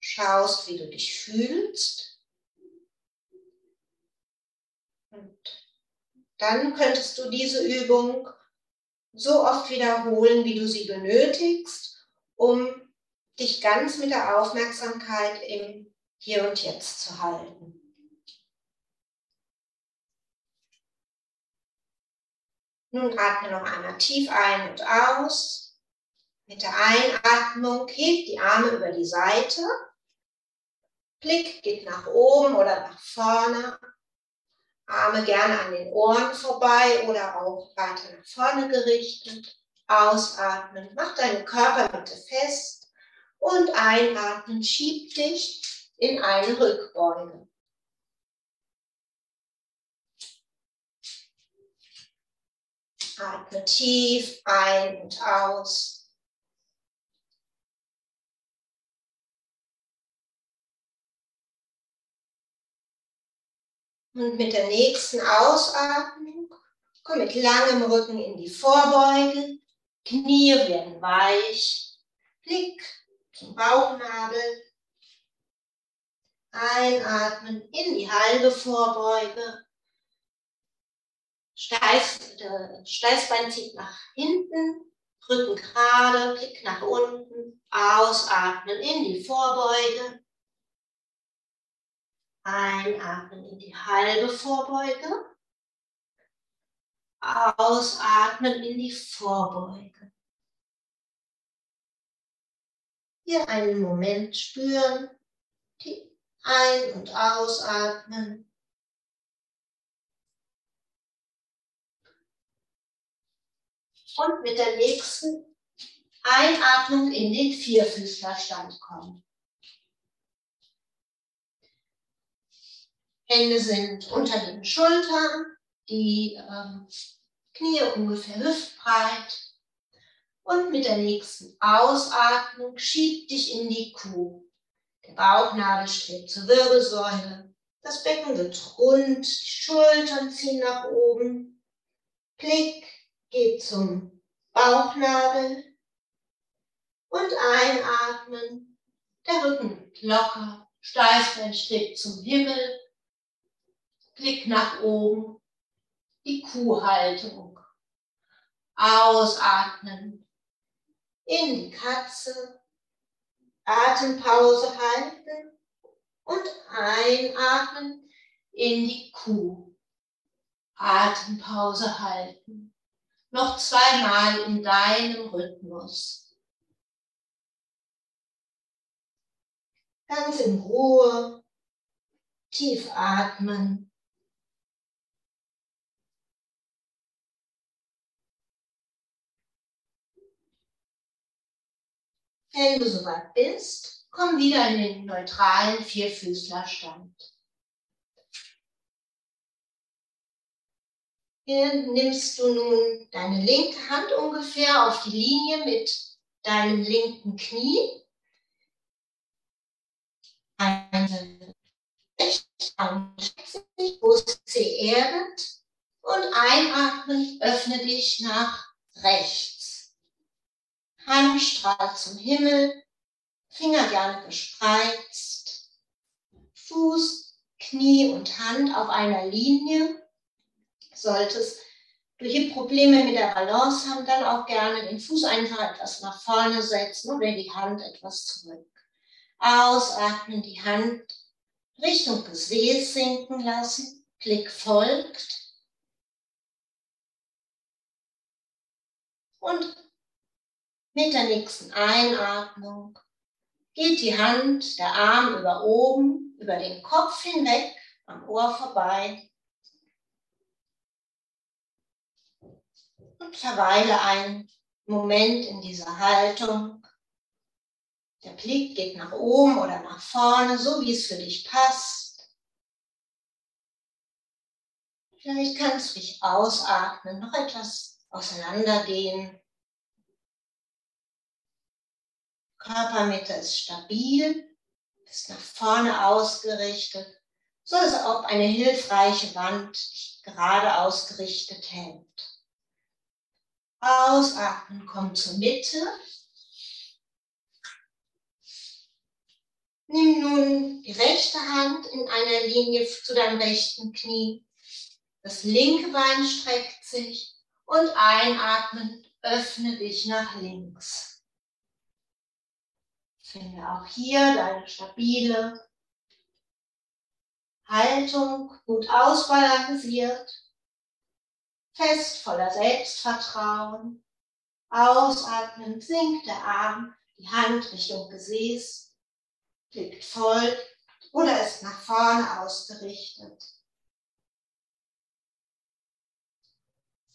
schaust, wie du dich fühlst und dann könntest du diese Übung so oft wiederholen, wie du sie benötigst, um dich ganz mit der Aufmerksamkeit im Hier und Jetzt zu halten. Nun atme noch einmal tief ein und aus. Mit der Einatmung hebt die Arme über die Seite. Blick geht nach oben oder nach vorne. Arme gerne an den Ohren vorbei oder auch weiter nach vorne gerichtet. Ausatmen, mach deine Körpermitte fest und einatmen, schieb dich in eine Rückbeuge. Atme tief ein und aus. Und mit der nächsten Ausatmung komm mit langem Rücken in die Vorbeuge. Knie werden weich. Blick zum Bauchnabel. Einatmen in die halbe Vorbeuge. Steiß, Steißbein zieht nach hinten. Rücken gerade, Blick nach unten, ausatmen in die Vorbeuge. Einatmen in die halbe Vorbeuge. Ausatmen in die Vorbeuge. Hier einen Moment spüren, die Ein- und Ausatmen. Und mit der nächsten Einatmung in den Vierfüßlerstand kommen. Hände sind unter den Schultern, die ähm, Knie ungefähr hüftbreit. Und mit der nächsten Ausatmung schieb dich in die Kuh. Der Bauchnabel strebt zur Wirbelsäule. Das Becken wird rund, die Schultern ziehen nach oben. Blick geht zum Bauchnabel. Und einatmen. Der Rücken locker. Steißbein strebt zum Himmel. Blick nach oben. Die Kuhhaltung. Ausatmen in die Katze, Atempause halten und einatmen in die Kuh. Atempause halten. Noch zweimal in deinem Rhythmus. Ganz in Ruhe, tief atmen. Wenn du soweit bist, komm wieder in den neutralen Vierfüßlerstand. Hier nimmst du nun deine linke Hand ungefähr auf die Linie mit deinem linken Knie. Eine Brust erdet und einatmen, öffne dich nach rechts. Hand strahlt zum Himmel, Finger gerne gespreizt, Fuß, Knie und Hand auf einer Linie. Solltest du hier Probleme mit der Balance haben, dann auch gerne den Fuß einfach etwas nach vorne setzen oder die Hand etwas zurück. Ausatmen, die Hand Richtung Gesäß sinken lassen, Blick folgt. Und mit der nächsten Einatmung geht die Hand, der Arm über oben, über den Kopf hinweg, am Ohr vorbei. Und verweile einen Moment in dieser Haltung. Der Blick geht nach oben oder nach vorne, so wie es für dich passt. Vielleicht kannst du dich ausatmen, noch etwas auseinanderdehnen. Körpermitte ist stabil, ist nach vorne ausgerichtet, so als ob eine hilfreiche Wand dich gerade ausgerichtet hält. Ausatmen, komm zur Mitte. Nimm nun die rechte Hand in einer Linie zu deinem rechten Knie. Das linke Bein streckt sich und einatmen, öffne dich nach links. Finde auch hier deine stabile Haltung, gut ausbalanciert, fest voller Selbstvertrauen. Ausatmen, sinkt der Arm, die Hand Richtung Gesäß, blickt voll oder ist nach vorne ausgerichtet.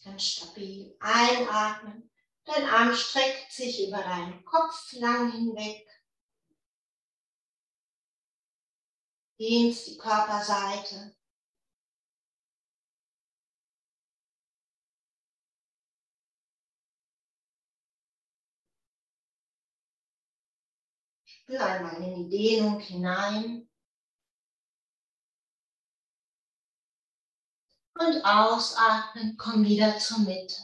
Ganz stabil einatmen. Dein Arm streckt sich über deinen Kopf lang hinweg. Dehnst die Körperseite. Spür einmal in die Dehnung hinein. Und ausatmen, komm wieder zur Mitte.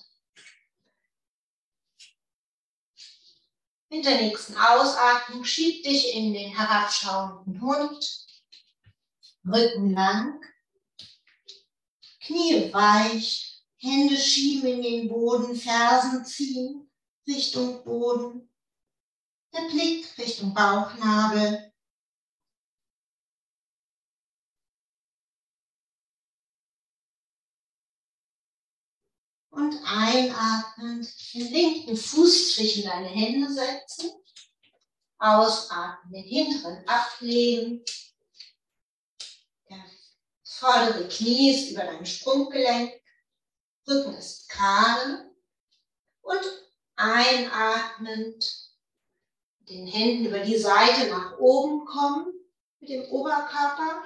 Mit der nächsten Ausatmung schieb dich in den herabschauenden Hund. Rücken lang, Knie weich, Hände schieben in den Boden, Fersen ziehen, Richtung Boden, der Blick Richtung Bauchnabel. Und einatmend den linken Fuß zwischen deine Hände setzen. Ausatmen, den hinteren ablegen. Vordere Knie ist über dein Sprunggelenk. Rücken ist gerade. Und einatmend den Händen über die Seite nach oben kommen mit dem Oberkörper.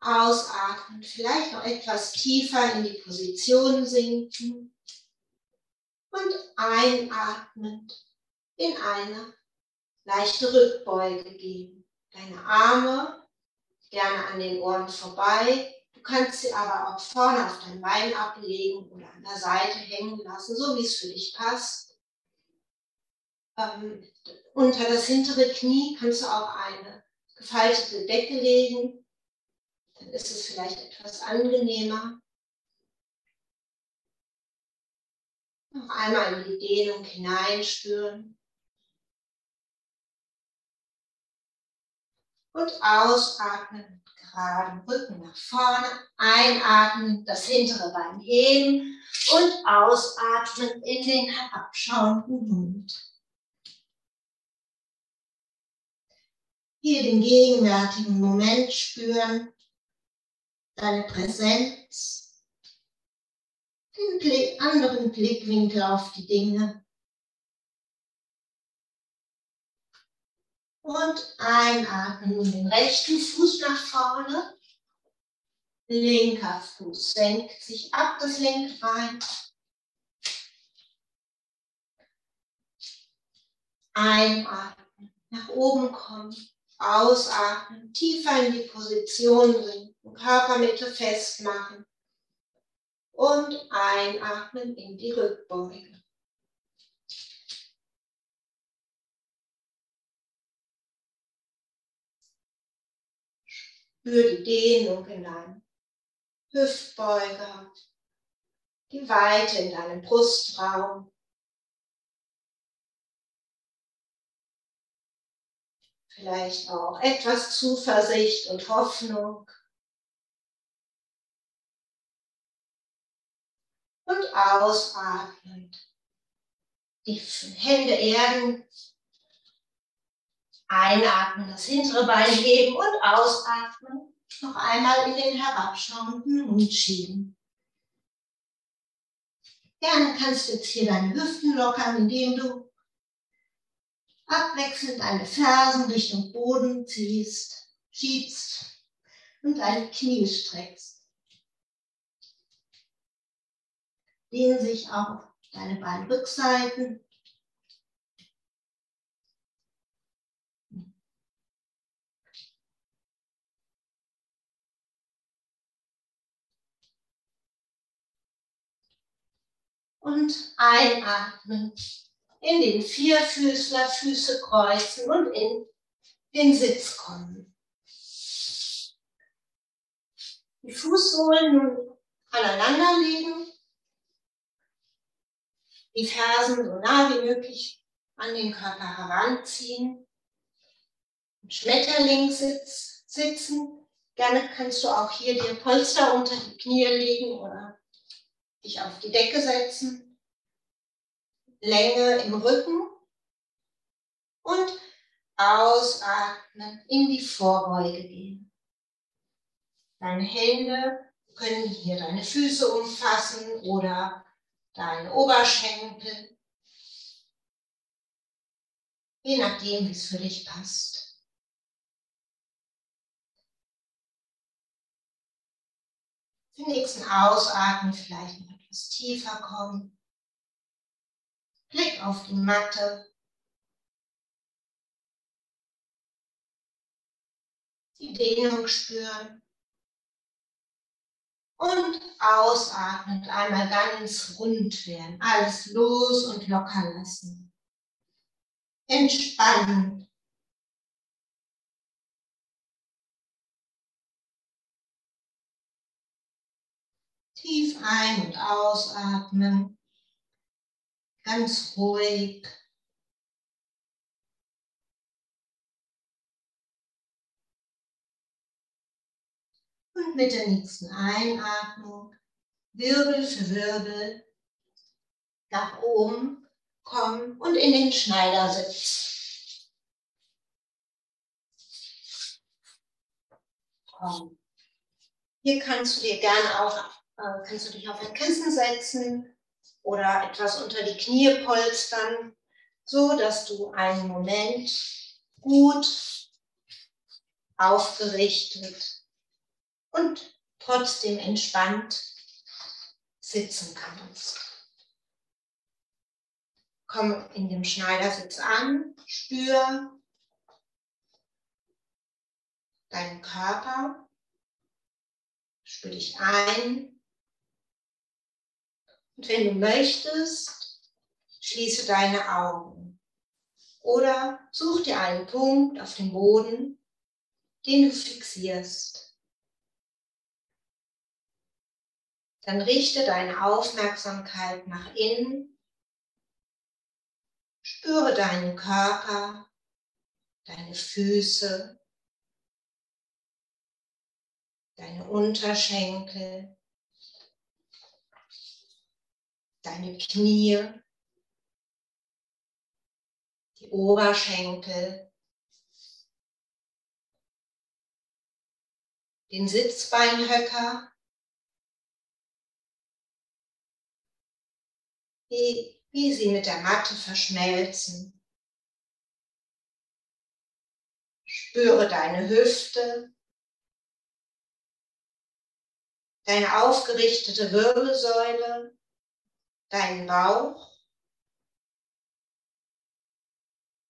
Ausatmen, vielleicht noch etwas tiefer in die Position sinken und einatmend in eine leichte Rückbeuge gehen. Deine Arme gerne an den Ohren vorbei. Du kannst sie aber auch vorne auf dein Bein ablegen oder an der Seite hängen lassen, so wie es für dich passt. Ähm, unter das hintere Knie kannst du auch eine gefaltete Decke legen. Dann ist es vielleicht etwas angenehmer. Noch einmal in die Dehnung hineinspüren. Und ausatmen, geraden Rücken nach vorne. Einatmen, das hintere Bein heben und ausatmen in den herabschauenden Hund. Hier den gegenwärtigen Moment spüren, deine Präsenz, den Blick, anderen Blickwinkel auf die Dinge. Und einatmen und den rechten Fuß nach vorne. Linker Fuß senkt sich ab, das linke Bein. Einatmen, nach oben kommen. Ausatmen, tiefer in die Position sinken, Körpermitte festmachen und einatmen in die Rückbeuge. Spür die Dehnung in deinem Hüftbeuger, die Weite in deinem Brustraum. vielleicht auch etwas Zuversicht und Hoffnung. Und ausatmend. Die Hände erden. Einatmen, das hintere Bein heben und ausatmen. Noch einmal in den herabschauenden Hund schieben. Gerne kannst du jetzt hier deine Hüften lockern, indem du abwechselnd deine Fersen Richtung Boden ziehst, schiebst und deine Knie streckst. Dehnen sich auch deine beiden Und einatmen in den Vierfüßler, Füße kreuzen und in den Sitz kommen. Die Fußsohlen nun aneinander legen, die Fersen so nah wie möglich an den Körper heranziehen, Schmetterlingssitz sitzen. Gerne kannst du auch hier dir Polster unter die Knie legen oder dich auf die Decke setzen. Länge im Rücken und ausatmen, in die Vorbeuge gehen. Deine Hände können hier deine Füße umfassen oder deine Oberschenkel, je nachdem, wie es für dich passt. Den nächsten Ausatmen vielleicht etwas tiefer kommen. Blick auf die Matte. Die Dehnung spüren. Und ausatmend einmal ganz rund werden. Alles los und locker lassen. Entspannen. Tief ein- und ausatmen. ganz ruhig. Und mit der nächsten Einatmung, Wirbel für Wirbel, nach oben kommen und in den Schneidersitz. Komm. Hier kannst du dir gerne auch, äh, kannst du dich auf ein Kissen setzen oder etwas unter die Knie polstern, so dass du einen Moment gut aufgerichtet und trotzdem entspannt sitzen kannst. Komm in dem Schneidersitz an, spür deinen Körper, spür dich ein. Und wenn du möchtest, schließe deine Augen oder such dir einen Punkt auf dem Boden, den du fixierst. Dann richte deine Aufmerksamkeit nach innen. Spüre deinen Körper, deine Füße, deine Unterschenkel, deine Knie, die Oberschenkel, den Sitzbeinhöcker wie, wie sie mit der Matte verschmelzen. Spüre deine Hüfte, deine aufgerichtete Wirbelsäule, deinen Bauch,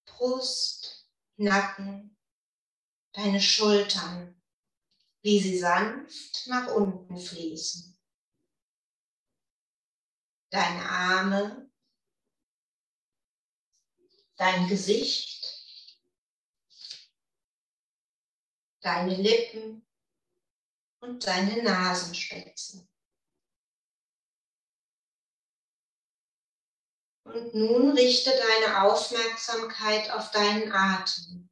Brust, Nacken, deine Schultern, wie sie sanft nach unten fließen deine Arme, dein Gesicht, deine Lippen und deine Nasenspitze. Und nun richte deine Aufmerksamkeit auf deinen Atem.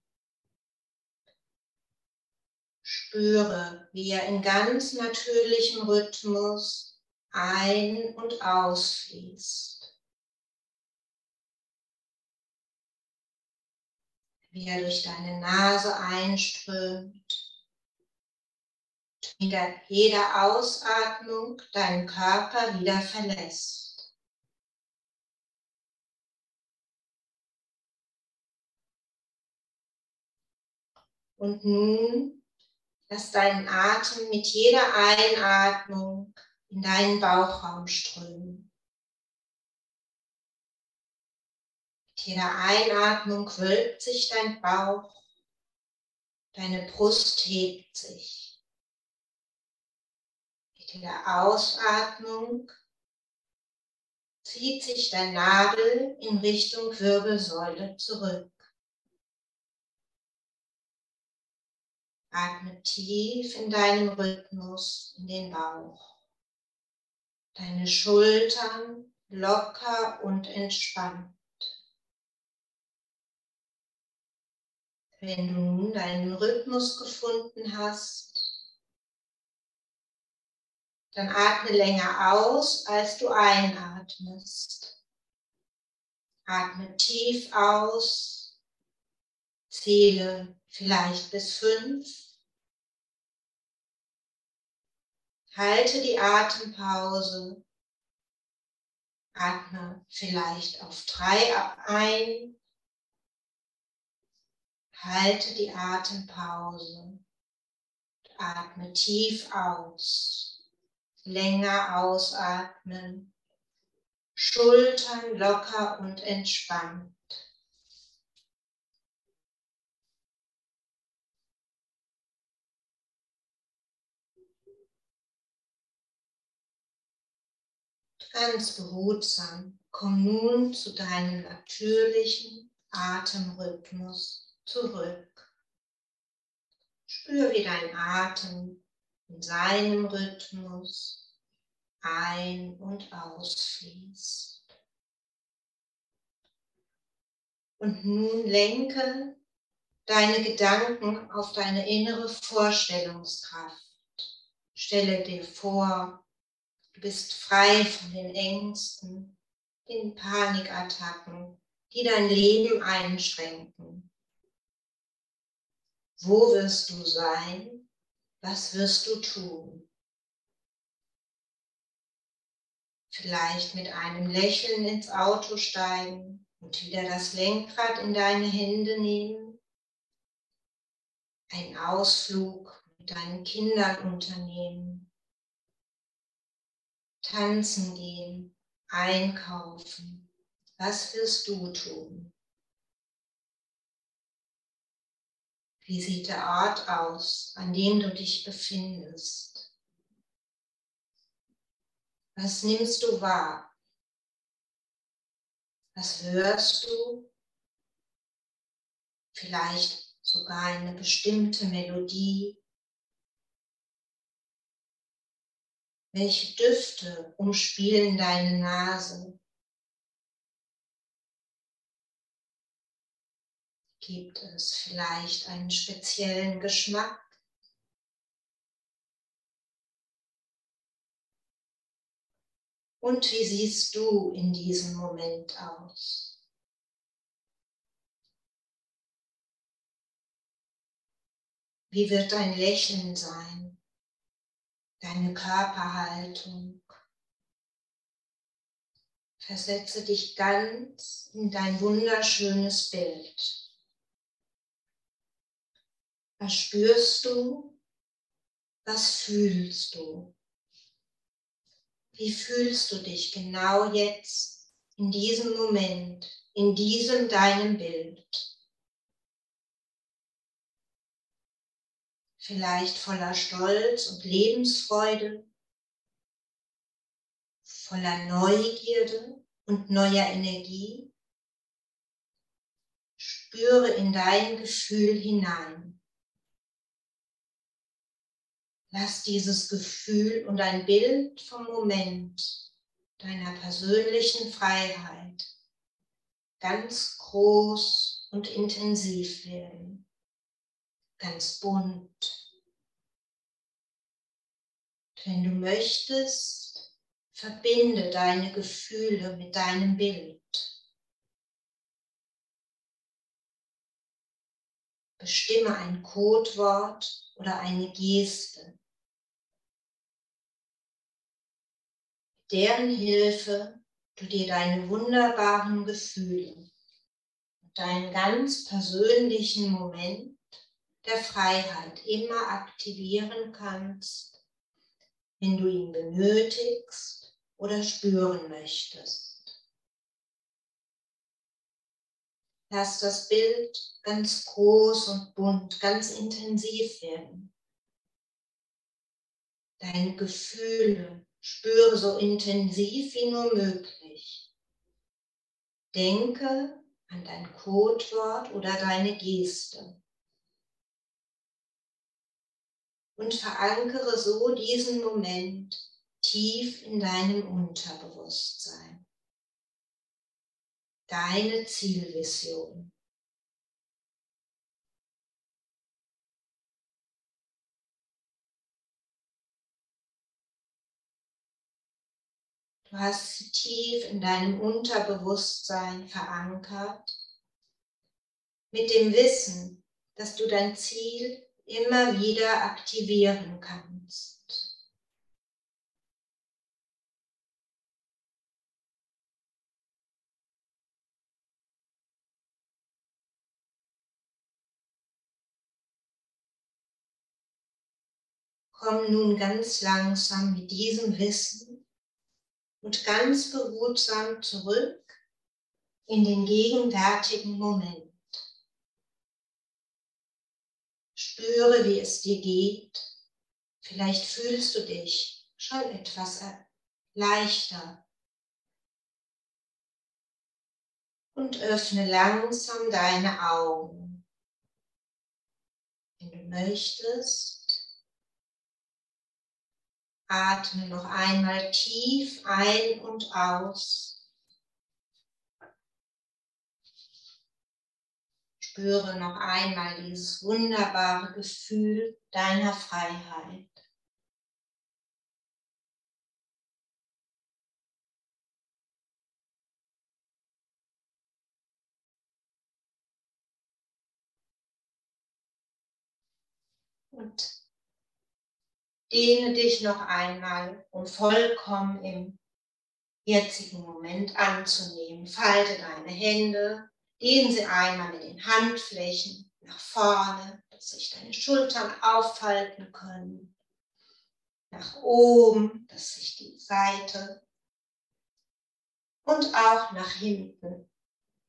Spüre, wie er in ganz natürlichem Rhythmus ein- und ausfließt. Wie er durch deine Nase einströmt. Mit jeder Ausatmung deinen Körper wieder verlässt. Und nun lass deinen Atem mit jeder Einatmung in deinen Bauchraum strömen. Mit jeder Einatmung wölbt sich dein Bauch, deine Brust hebt sich. Mit jeder Ausatmung zieht sich dein Nabel in Richtung Wirbelsäule zurück. Atme tief in deinem Rhythmus in den Bauch deine Schultern locker und entspannt. Wenn du nun deinen Rhythmus gefunden hast, dann atme länger aus, als du einatmest. Atme tief aus, zähle vielleicht bis fünf Halte die Atempause. Atme vielleicht auf drei ein. Halte die Atempause. Atme tief aus. Länger ausatmen. Schultern locker und entspannt. Ganz behutsam komm nun zu deinem natürlichen Atemrhythmus zurück. Spür, wie dein Atem in seinem Rhythmus ein- und ausfließt. Und nun lenke deine Gedanken auf deine innere Vorstellungskraft. Stelle dir vor, du bist frei von den Ängsten, den Panikattacken, die dein Leben einschränken. Wo wirst du sein? Was wirst du tun? Vielleicht mit einem Lächeln ins Auto steigen und wieder das Lenkrad in deine Hände nehmen. Ein Ausflug deinen Kindern unternehmen. Tanzen gehen, einkaufen. Was wirst du tun? Wie sieht der Ort aus, an dem du dich befindest? Was nimmst du wahr? Was hörst du? Vielleicht sogar eine bestimmte Melodie. Welche Düfte umspielen deine Nase? Gibt es vielleicht einen speziellen Geschmack? Und wie siehst du in diesem Moment aus? Wie wird dein Lächeln sein? Deine Körperhaltung? Versetze dich ganz in dein wunderschönes Bild. Was spürst du? Was fühlst du? Wie fühlst du dich genau jetzt, in diesem Moment, in diesem deinem Bild? Vielleicht voller Stolz und Lebensfreude, voller Neugierde und neuer Energie. Spüre in dein Gefühl hinein. Lass dieses Gefühl und ein Bild vom Moment deiner persönlichen Freiheit ganz groß und intensiv werden, ganz bunt. Wenn du möchtest, verbinde deine Gefühle mit deinem Bild. Bestimme ein Codewort oder eine Geste. deren Hilfe du dir deine wunderbaren Gefühle und deinen ganz persönlichen Moment der Freiheit immer aktivieren kannst, wenn du ihn benötigst oder spüren möchtest. Lass das Bild ganz groß und bunt, ganz intensiv werden. Deine Gefühle Spüre so intensiv wie nur möglich. Denke an dein Codewort oder deine Geste. Und verankere so diesen Moment tief in deinem Unterbewusstsein. Deine Zielvision. Du hast sie tief in deinem Unterbewusstsein verankert, mit dem Wissen, dass du dein Ziel immer wieder aktivieren kannst. Komm nun ganz langsam mit diesem Wissen und ganz behutsam zurück in den gegenwärtigen Moment. Spüre, wie es dir geht. Vielleicht fühlst du dich schon etwas leichter. Und öffne langsam deine Augen. Wenn du möchtest, Atme noch einmal tief ein und aus. Spüre noch einmal dieses wunderbare Gefühl deiner Freiheit. Und dehne dich noch einmal, um vollkommen im jetzigen Moment anzunehmen. Falte deine Hände, dehne sie einmal mit den Handflächen nach vorne, dass sich deine Schultern auffalten können. Nach oben, dass sich die Seite und auch nach hinten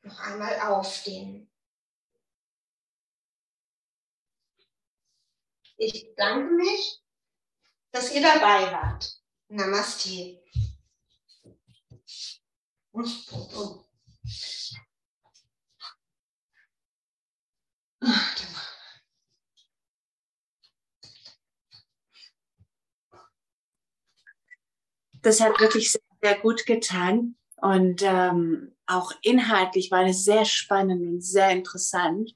noch einmal aufdehnen. Ich bedanke mich, dass ihr dabei wart. Namaste. Das hat wirklich sehr, sehr gut getan. Und ähm, auch inhaltlich war das sehr spannend und sehr interessant.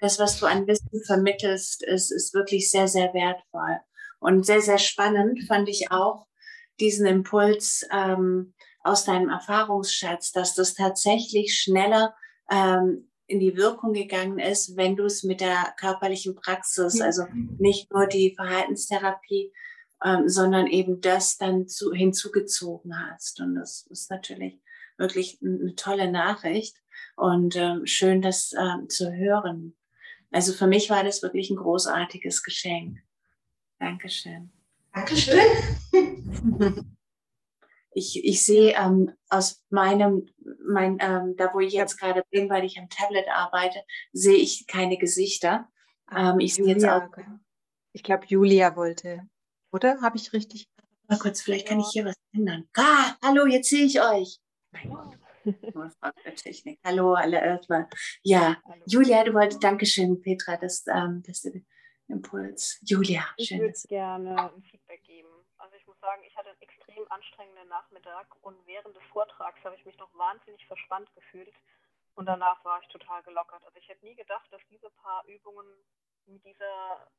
Das, was du an Wissen vermittelst, ist, ist wirklich sehr, sehr wertvoll. Und sehr, sehr spannend fand ich auch diesen Impuls ähm, aus deinem Erfahrungsschatz, dass das tatsächlich schneller ähm, in die Wirkung gegangen ist, wenn du es mit der körperlichen Praxis, also nicht nur die Verhaltenstherapie, ähm, sondern eben das dann zu, hinzugezogen hast. Und das ist natürlich wirklich eine tolle Nachricht und ähm, schön, das ähm, zu hören. Also für mich war das wirklich ein großartiges Geschenk. Dankeschön. Dankeschön. Ich, ich sehe ähm, aus meinem, mein, ähm, da wo ich jetzt gerade bin, weil ich am Tablet arbeite, sehe ich keine Gesichter. Ähm, ich sehe jetzt auch. Ich glaube, Julia wollte, oder? Habe ich richtig? Mal kurz, vielleicht kann ich hier was ändern. Ah, hallo, jetzt sehe ich euch. Frage der Technik. Hallo, alle erstmal. Ja, Julia, du wolltest, Dankeschön, Petra, dass, ähm, dass du Impuls. Julia, ich würde gerne ein Feedback geben. Sagen, ich hatte einen extrem anstrengenden Nachmittag und während des Vortrags habe ich mich noch wahnsinnig verspannt gefühlt und danach war ich total gelockert. Also ich hätte nie gedacht, dass diese paar Übungen mit dieser,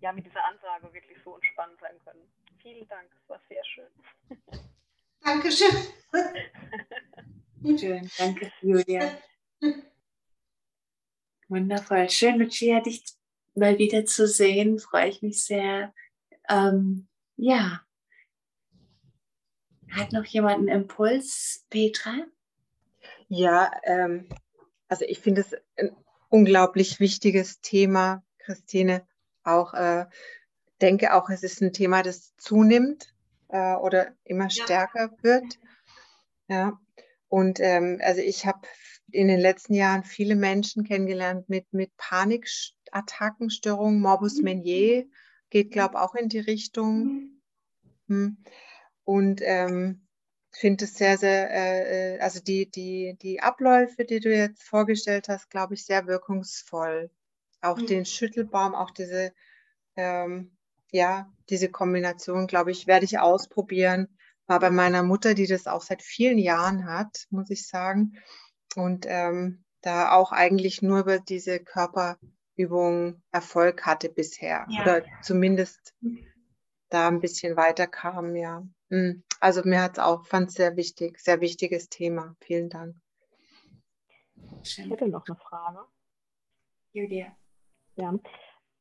ja, mit dieser Ansage wirklich so entspannend sein können. Vielen Dank, es war sehr schön. Dankeschön. Schön, danke, Julia. Wundervoll. Schön, Lucia, dich mal wieder zu sehen. Freue ich mich sehr. Ähm, ja. Hat noch jemand einen Impuls, Petra? Ja, ähm, also ich finde es ein unglaublich wichtiges Thema, Christine. Auch äh, denke auch, es ist ein Thema, das zunimmt äh, oder immer stärker ja. wird. Ja. Und ähm, also ich habe in den letzten Jahren viele Menschen kennengelernt mit, mit Panikattacken, Störungen, Morbus mhm. Menier geht, glaube ich, auch in die Richtung. Mhm. Und ähm, finde es sehr, sehr, äh, äh, also die, die, die Abläufe, die du jetzt vorgestellt hast, glaube ich, sehr wirkungsvoll. Auch mhm. den Schüttelbaum, auch diese, ähm, ja, diese Kombination, glaube ich, werde ich ausprobieren. War bei meiner Mutter, die das auch seit vielen Jahren hat, muss ich sagen. Und ähm, da auch eigentlich nur über diese Körperübung Erfolg hatte bisher. Ja. Oder zumindest da ein bisschen weiter kam, ja. Hm. Also mir hat es auch, fand es sehr wichtig, sehr wichtiges Thema. Vielen Dank. Ich hätte noch eine Frage. Julia. Ja.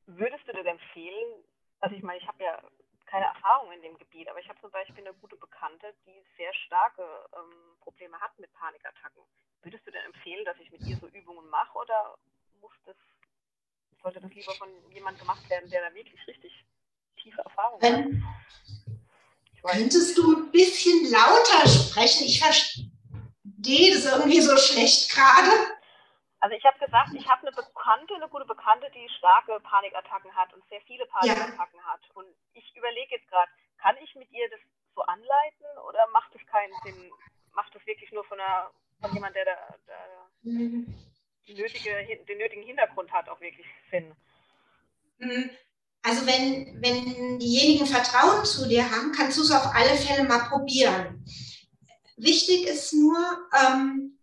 Würdest du dir empfehlen, also ich meine, ich habe ja keine Erfahrung in dem Gebiet, aber ich habe zum Beispiel eine gute Bekannte, die sehr starke ähm, Probleme hat mit Panikattacken. Würdest du denn empfehlen, dass ich mit ihr so Übungen mache oder muss das, sollte das lieber von jemand gemacht werden, der da wirklich richtig tiefe Erfahrung hat? Könntest du ein bisschen lauter sprechen? Ich verstehe das irgendwie so schlecht gerade. Also ich habe gesagt, ich habe eine Bekannte, eine gute Bekannte, die starke Panikattacken hat und sehr viele Panikattacken ja. hat. Und ich überlege jetzt gerade, kann ich mit ihr das so anleiten oder macht es keinen Sinn? Macht es wirklich nur von, einer, von jemand, der, da, der mhm. nötige, den nötigen Hintergrund hat, auch wirklich Sinn? Also wenn, wenn diejenigen Vertrauen zu dir haben, kannst du es auf alle Fälle mal probieren. Wichtig ist nur, ähm,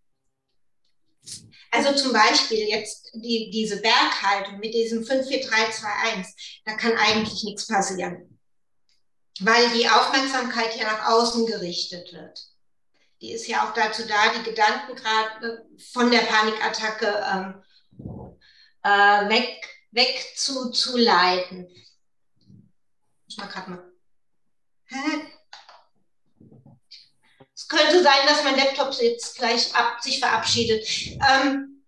Also zum Beispiel jetzt die, diese Berghaltung mit diesem 54321, da kann eigentlich nichts passieren, weil die Aufmerksamkeit ja nach außen gerichtet wird. Die ist ja auch dazu da, die Gedanken gerade von der Panikattacke ähm, äh, weg, wegzuleiten. Ich mal gerade mal. Es könnte sein, dass mein Laptop jetzt gleich ab, sich verabschiedet. Ähm,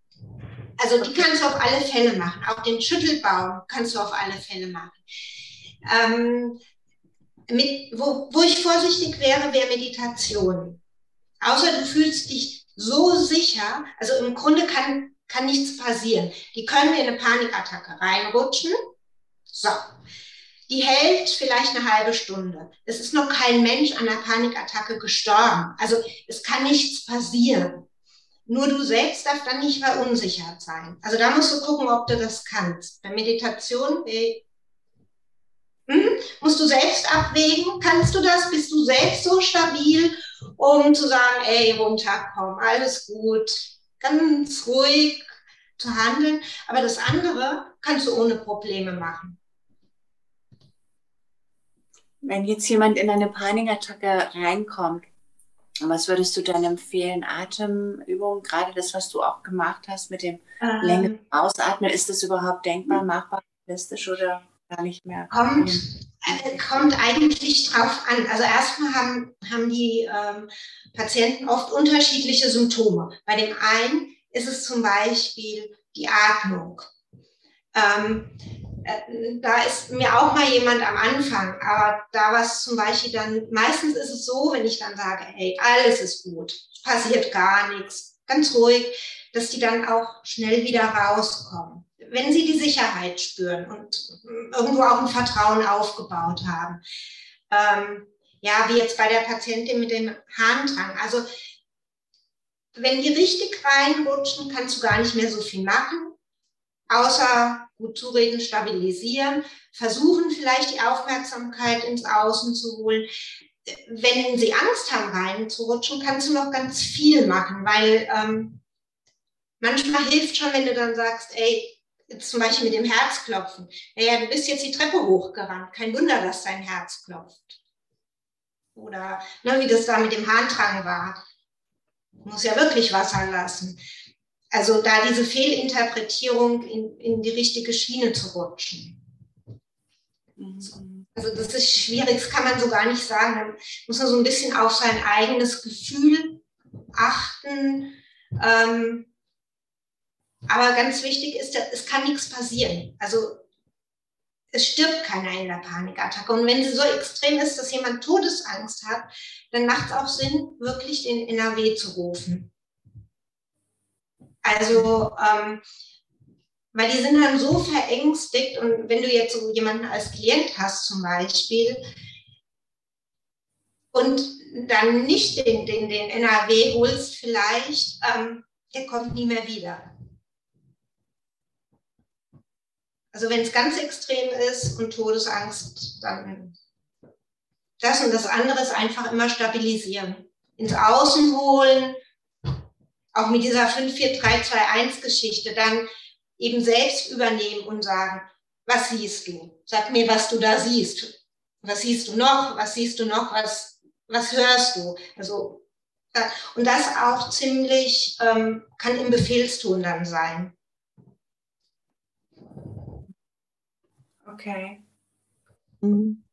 also die kannst du auf alle Fälle machen. Auch den Schüttelbaum kannst du auf alle Fälle machen. Ähm, mit, wo, wo ich vorsichtig wäre, wäre Meditation. Außer du fühlst dich so sicher, also im Grunde kann, kann nichts passieren. Die können in eine Panikattacke reinrutschen. So, die hält vielleicht eine halbe Stunde. Es ist noch kein Mensch an der Panikattacke gestorben. Also es kann nichts passieren. Nur du selbst darfst dann nicht verunsichert sein. Also da musst du gucken, ob du das kannst. Bei Meditation hm, musst du selbst abwägen, kannst du das? Bist du selbst so stabil, um zu sagen, ey, runterkommen, alles gut, ganz ruhig zu handeln. Aber das andere kannst du ohne Probleme machen. Wenn jetzt jemand in eine Panikattacke reinkommt, was würdest du dann empfehlen? Atemübungen, gerade das, was du auch gemacht hast mit dem ähm, längeren Ausatmen, ist das überhaupt denkbar, machbar, realistisch oder gar nicht mehr? Kommt, kommt eigentlich drauf an. Also erstmal haben, haben die ähm, Patienten oft unterschiedliche Symptome. Bei dem einen ist es zum Beispiel die Atmung. Ähm, äh, da ist mir auch mal jemand am Anfang, aber da war es zum Beispiel dann, meistens ist es so, wenn ich dann sage, hey, alles ist gut, passiert gar nichts, ganz ruhig, dass die dann auch schnell wieder rauskommen. Wenn sie die Sicherheit spüren und irgendwo auch ein Vertrauen aufgebaut haben. Ähm, ja, wie jetzt bei der Patientin mit dem Harndrang. Also, wenn die richtig reinrutschen, kannst du gar nicht mehr so viel machen, außer gut zureden, stabilisieren, versuchen vielleicht die Aufmerksamkeit ins Außen zu holen. Wenn sie Angst haben, reinzurutschen, kannst du noch ganz viel machen, weil ähm, manchmal hilft schon, wenn du dann sagst, ey, zum Beispiel mit dem Herzklopfen, naja, du bist jetzt die Treppe hochgerannt, kein Wunder, dass dein Herz klopft. Oder ne, wie das da mit dem Harndrang war. Muss ja wirklich Wasser lassen. Also da diese Fehlinterpretierung in, in die richtige Schiene zu rutschen. Mhm. Also das ist schwierig, das kann man so gar nicht sagen. Da muss man so ein bisschen auf sein eigenes Gefühl achten. Ähm, aber ganz wichtig ist, es kann nichts passieren. Also es stirbt keiner in der Panikattacke. Und wenn sie so extrem ist, dass jemand Todesangst hat, dann macht es auch Sinn, wirklich den NRW zu rufen. Also, ähm, weil die sind dann so verängstigt und wenn du jetzt so jemanden als Klient hast zum Beispiel und dann nicht den, den, den NRW holst vielleicht, ähm, der kommt nie mehr wieder. Also wenn es ganz extrem ist und Todesangst, dann das und das andere ist einfach immer stabilisieren. Ins Außen holen, auch mit dieser 54321-Geschichte dann eben selbst übernehmen und sagen, was siehst du? Sag mir, was du da siehst. Was siehst du noch? Was siehst du noch? Was, was hörst du? Also, und das auch ziemlich, ähm, kann im Befehlston dann sein. Okay. Mhm.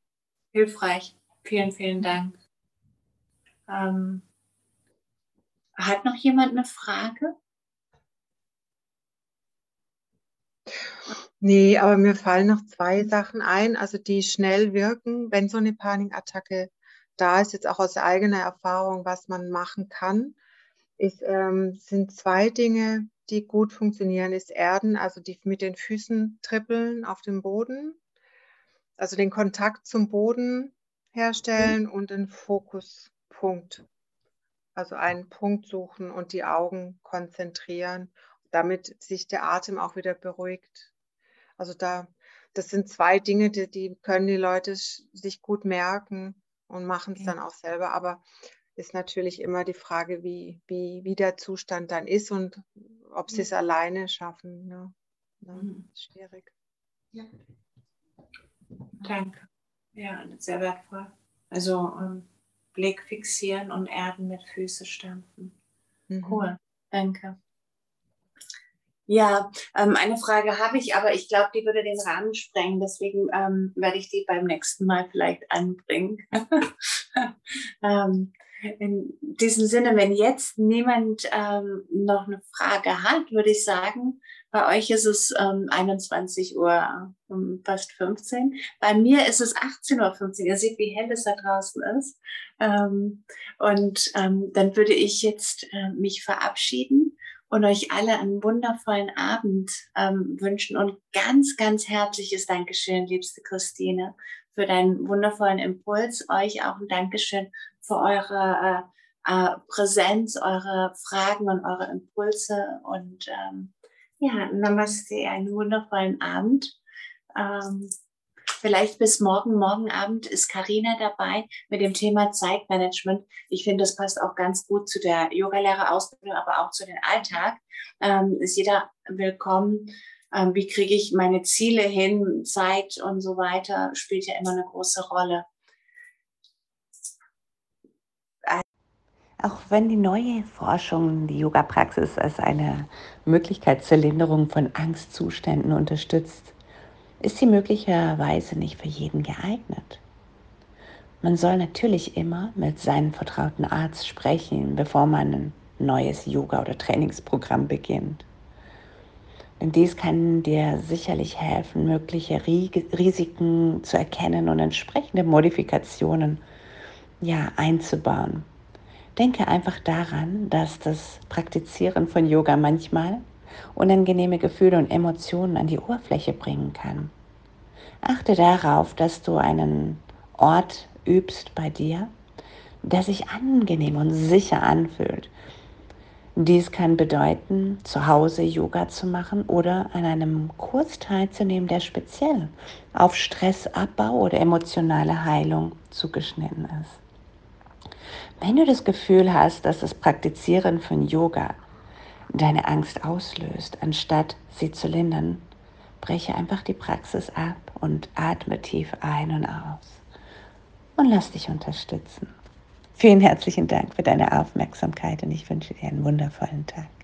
Hilfreich. Vielen, vielen Dank. Ähm, hat noch jemand eine Frage? Nee, aber mir fallen noch zwei Sachen ein, also die schnell wirken, wenn so eine Panikattacke da ist, jetzt auch aus eigener Erfahrung, was man machen kann, ist, ähm, sind zwei Dinge, die gut funktionieren, ist Erden, also die mit den Füßen trippeln auf dem Boden, also den Kontakt zum Boden herstellen mhm. und den Fokuspunkt also einen Punkt suchen und die Augen konzentrieren, damit sich der Atem auch wieder beruhigt. Also da, das sind zwei Dinge, die, die können die Leute sich gut merken und machen es ja. dann auch selber. Aber ist natürlich immer die Frage, wie, wie, wie der Zustand dann ist und ob sie es alleine schaffen. Ne? Ja, Mhm. schwierig. Ja. Danke. Ja, sehr wertvoll. Also ähm, Blick fixieren und Erden mit Füße stampfen. Mhm. Cool, danke. Ja, ähm, eine Frage habe ich, aber ich glaube, die würde den Rahmen sprengen. Deswegen ähm, werde ich die beim nächsten Mal vielleicht anbringen. ähm, in diesem Sinne, wenn jetzt niemand ähm, noch eine Frage hat, würde ich sagen, bei euch ist es ähm, 21 Uhr, ähm, fast 15. Bei mir ist es 18.15 Uhr. Ihr seht, wie hell es da draußen ist. Ähm, und ähm, dann würde ich jetzt äh, mich verabschieden und euch alle einen wundervollen Abend ähm, wünschen und ganz, ganz herzliches Dankeschön, liebste Christine, für deinen wundervollen Impuls. Euch auch ein Dankeschön für eure äh, äh, Präsenz, eure Fragen und eure Impulse und ähm, ja, Namaste, einen wundervollen Abend. Ähm, vielleicht bis morgen. Morgen Abend ist Karina dabei mit dem Thema Zeitmanagement. Ich finde, das passt auch ganz gut zu der Yogalehrerausbildung, aber auch zu dem Alltag. Ähm, ist jeder willkommen. Ähm, wie kriege ich meine Ziele hin? Zeit und so weiter spielt ja immer eine große Rolle. Auch wenn die neue Forschung die Yoga-Praxis als eine Möglichkeit zur Linderung von Angstzuständen unterstützt, ist sie möglicherweise nicht für jeden geeignet. Man soll natürlich immer mit seinem vertrauten Arzt sprechen, bevor man ein neues Yoga- oder Trainingsprogramm beginnt. Denn dies kann dir sicherlich helfen, mögliche Risiken zu erkennen und entsprechende Modifikationen ja, einzubauen. Denke einfach daran, dass das Praktizieren von Yoga manchmal unangenehme Gefühle und Emotionen an die Oberfläche bringen kann. Achte darauf, dass du einen Ort übst bei dir, der sich angenehm und sicher anfühlt. Dies kann bedeuten, zu Hause Yoga zu machen oder an einem Kurs teilzunehmen, der speziell auf Stressabbau oder emotionale Heilung zugeschnitten ist. Wenn du das Gefühl hast, dass das Praktizieren von Yoga deine Angst auslöst, anstatt sie zu lindern, breche einfach die Praxis ab und atme tief ein und aus. Und lass dich unterstützen. Vielen herzlichen Dank für deine Aufmerksamkeit und ich wünsche dir einen wundervollen Tag.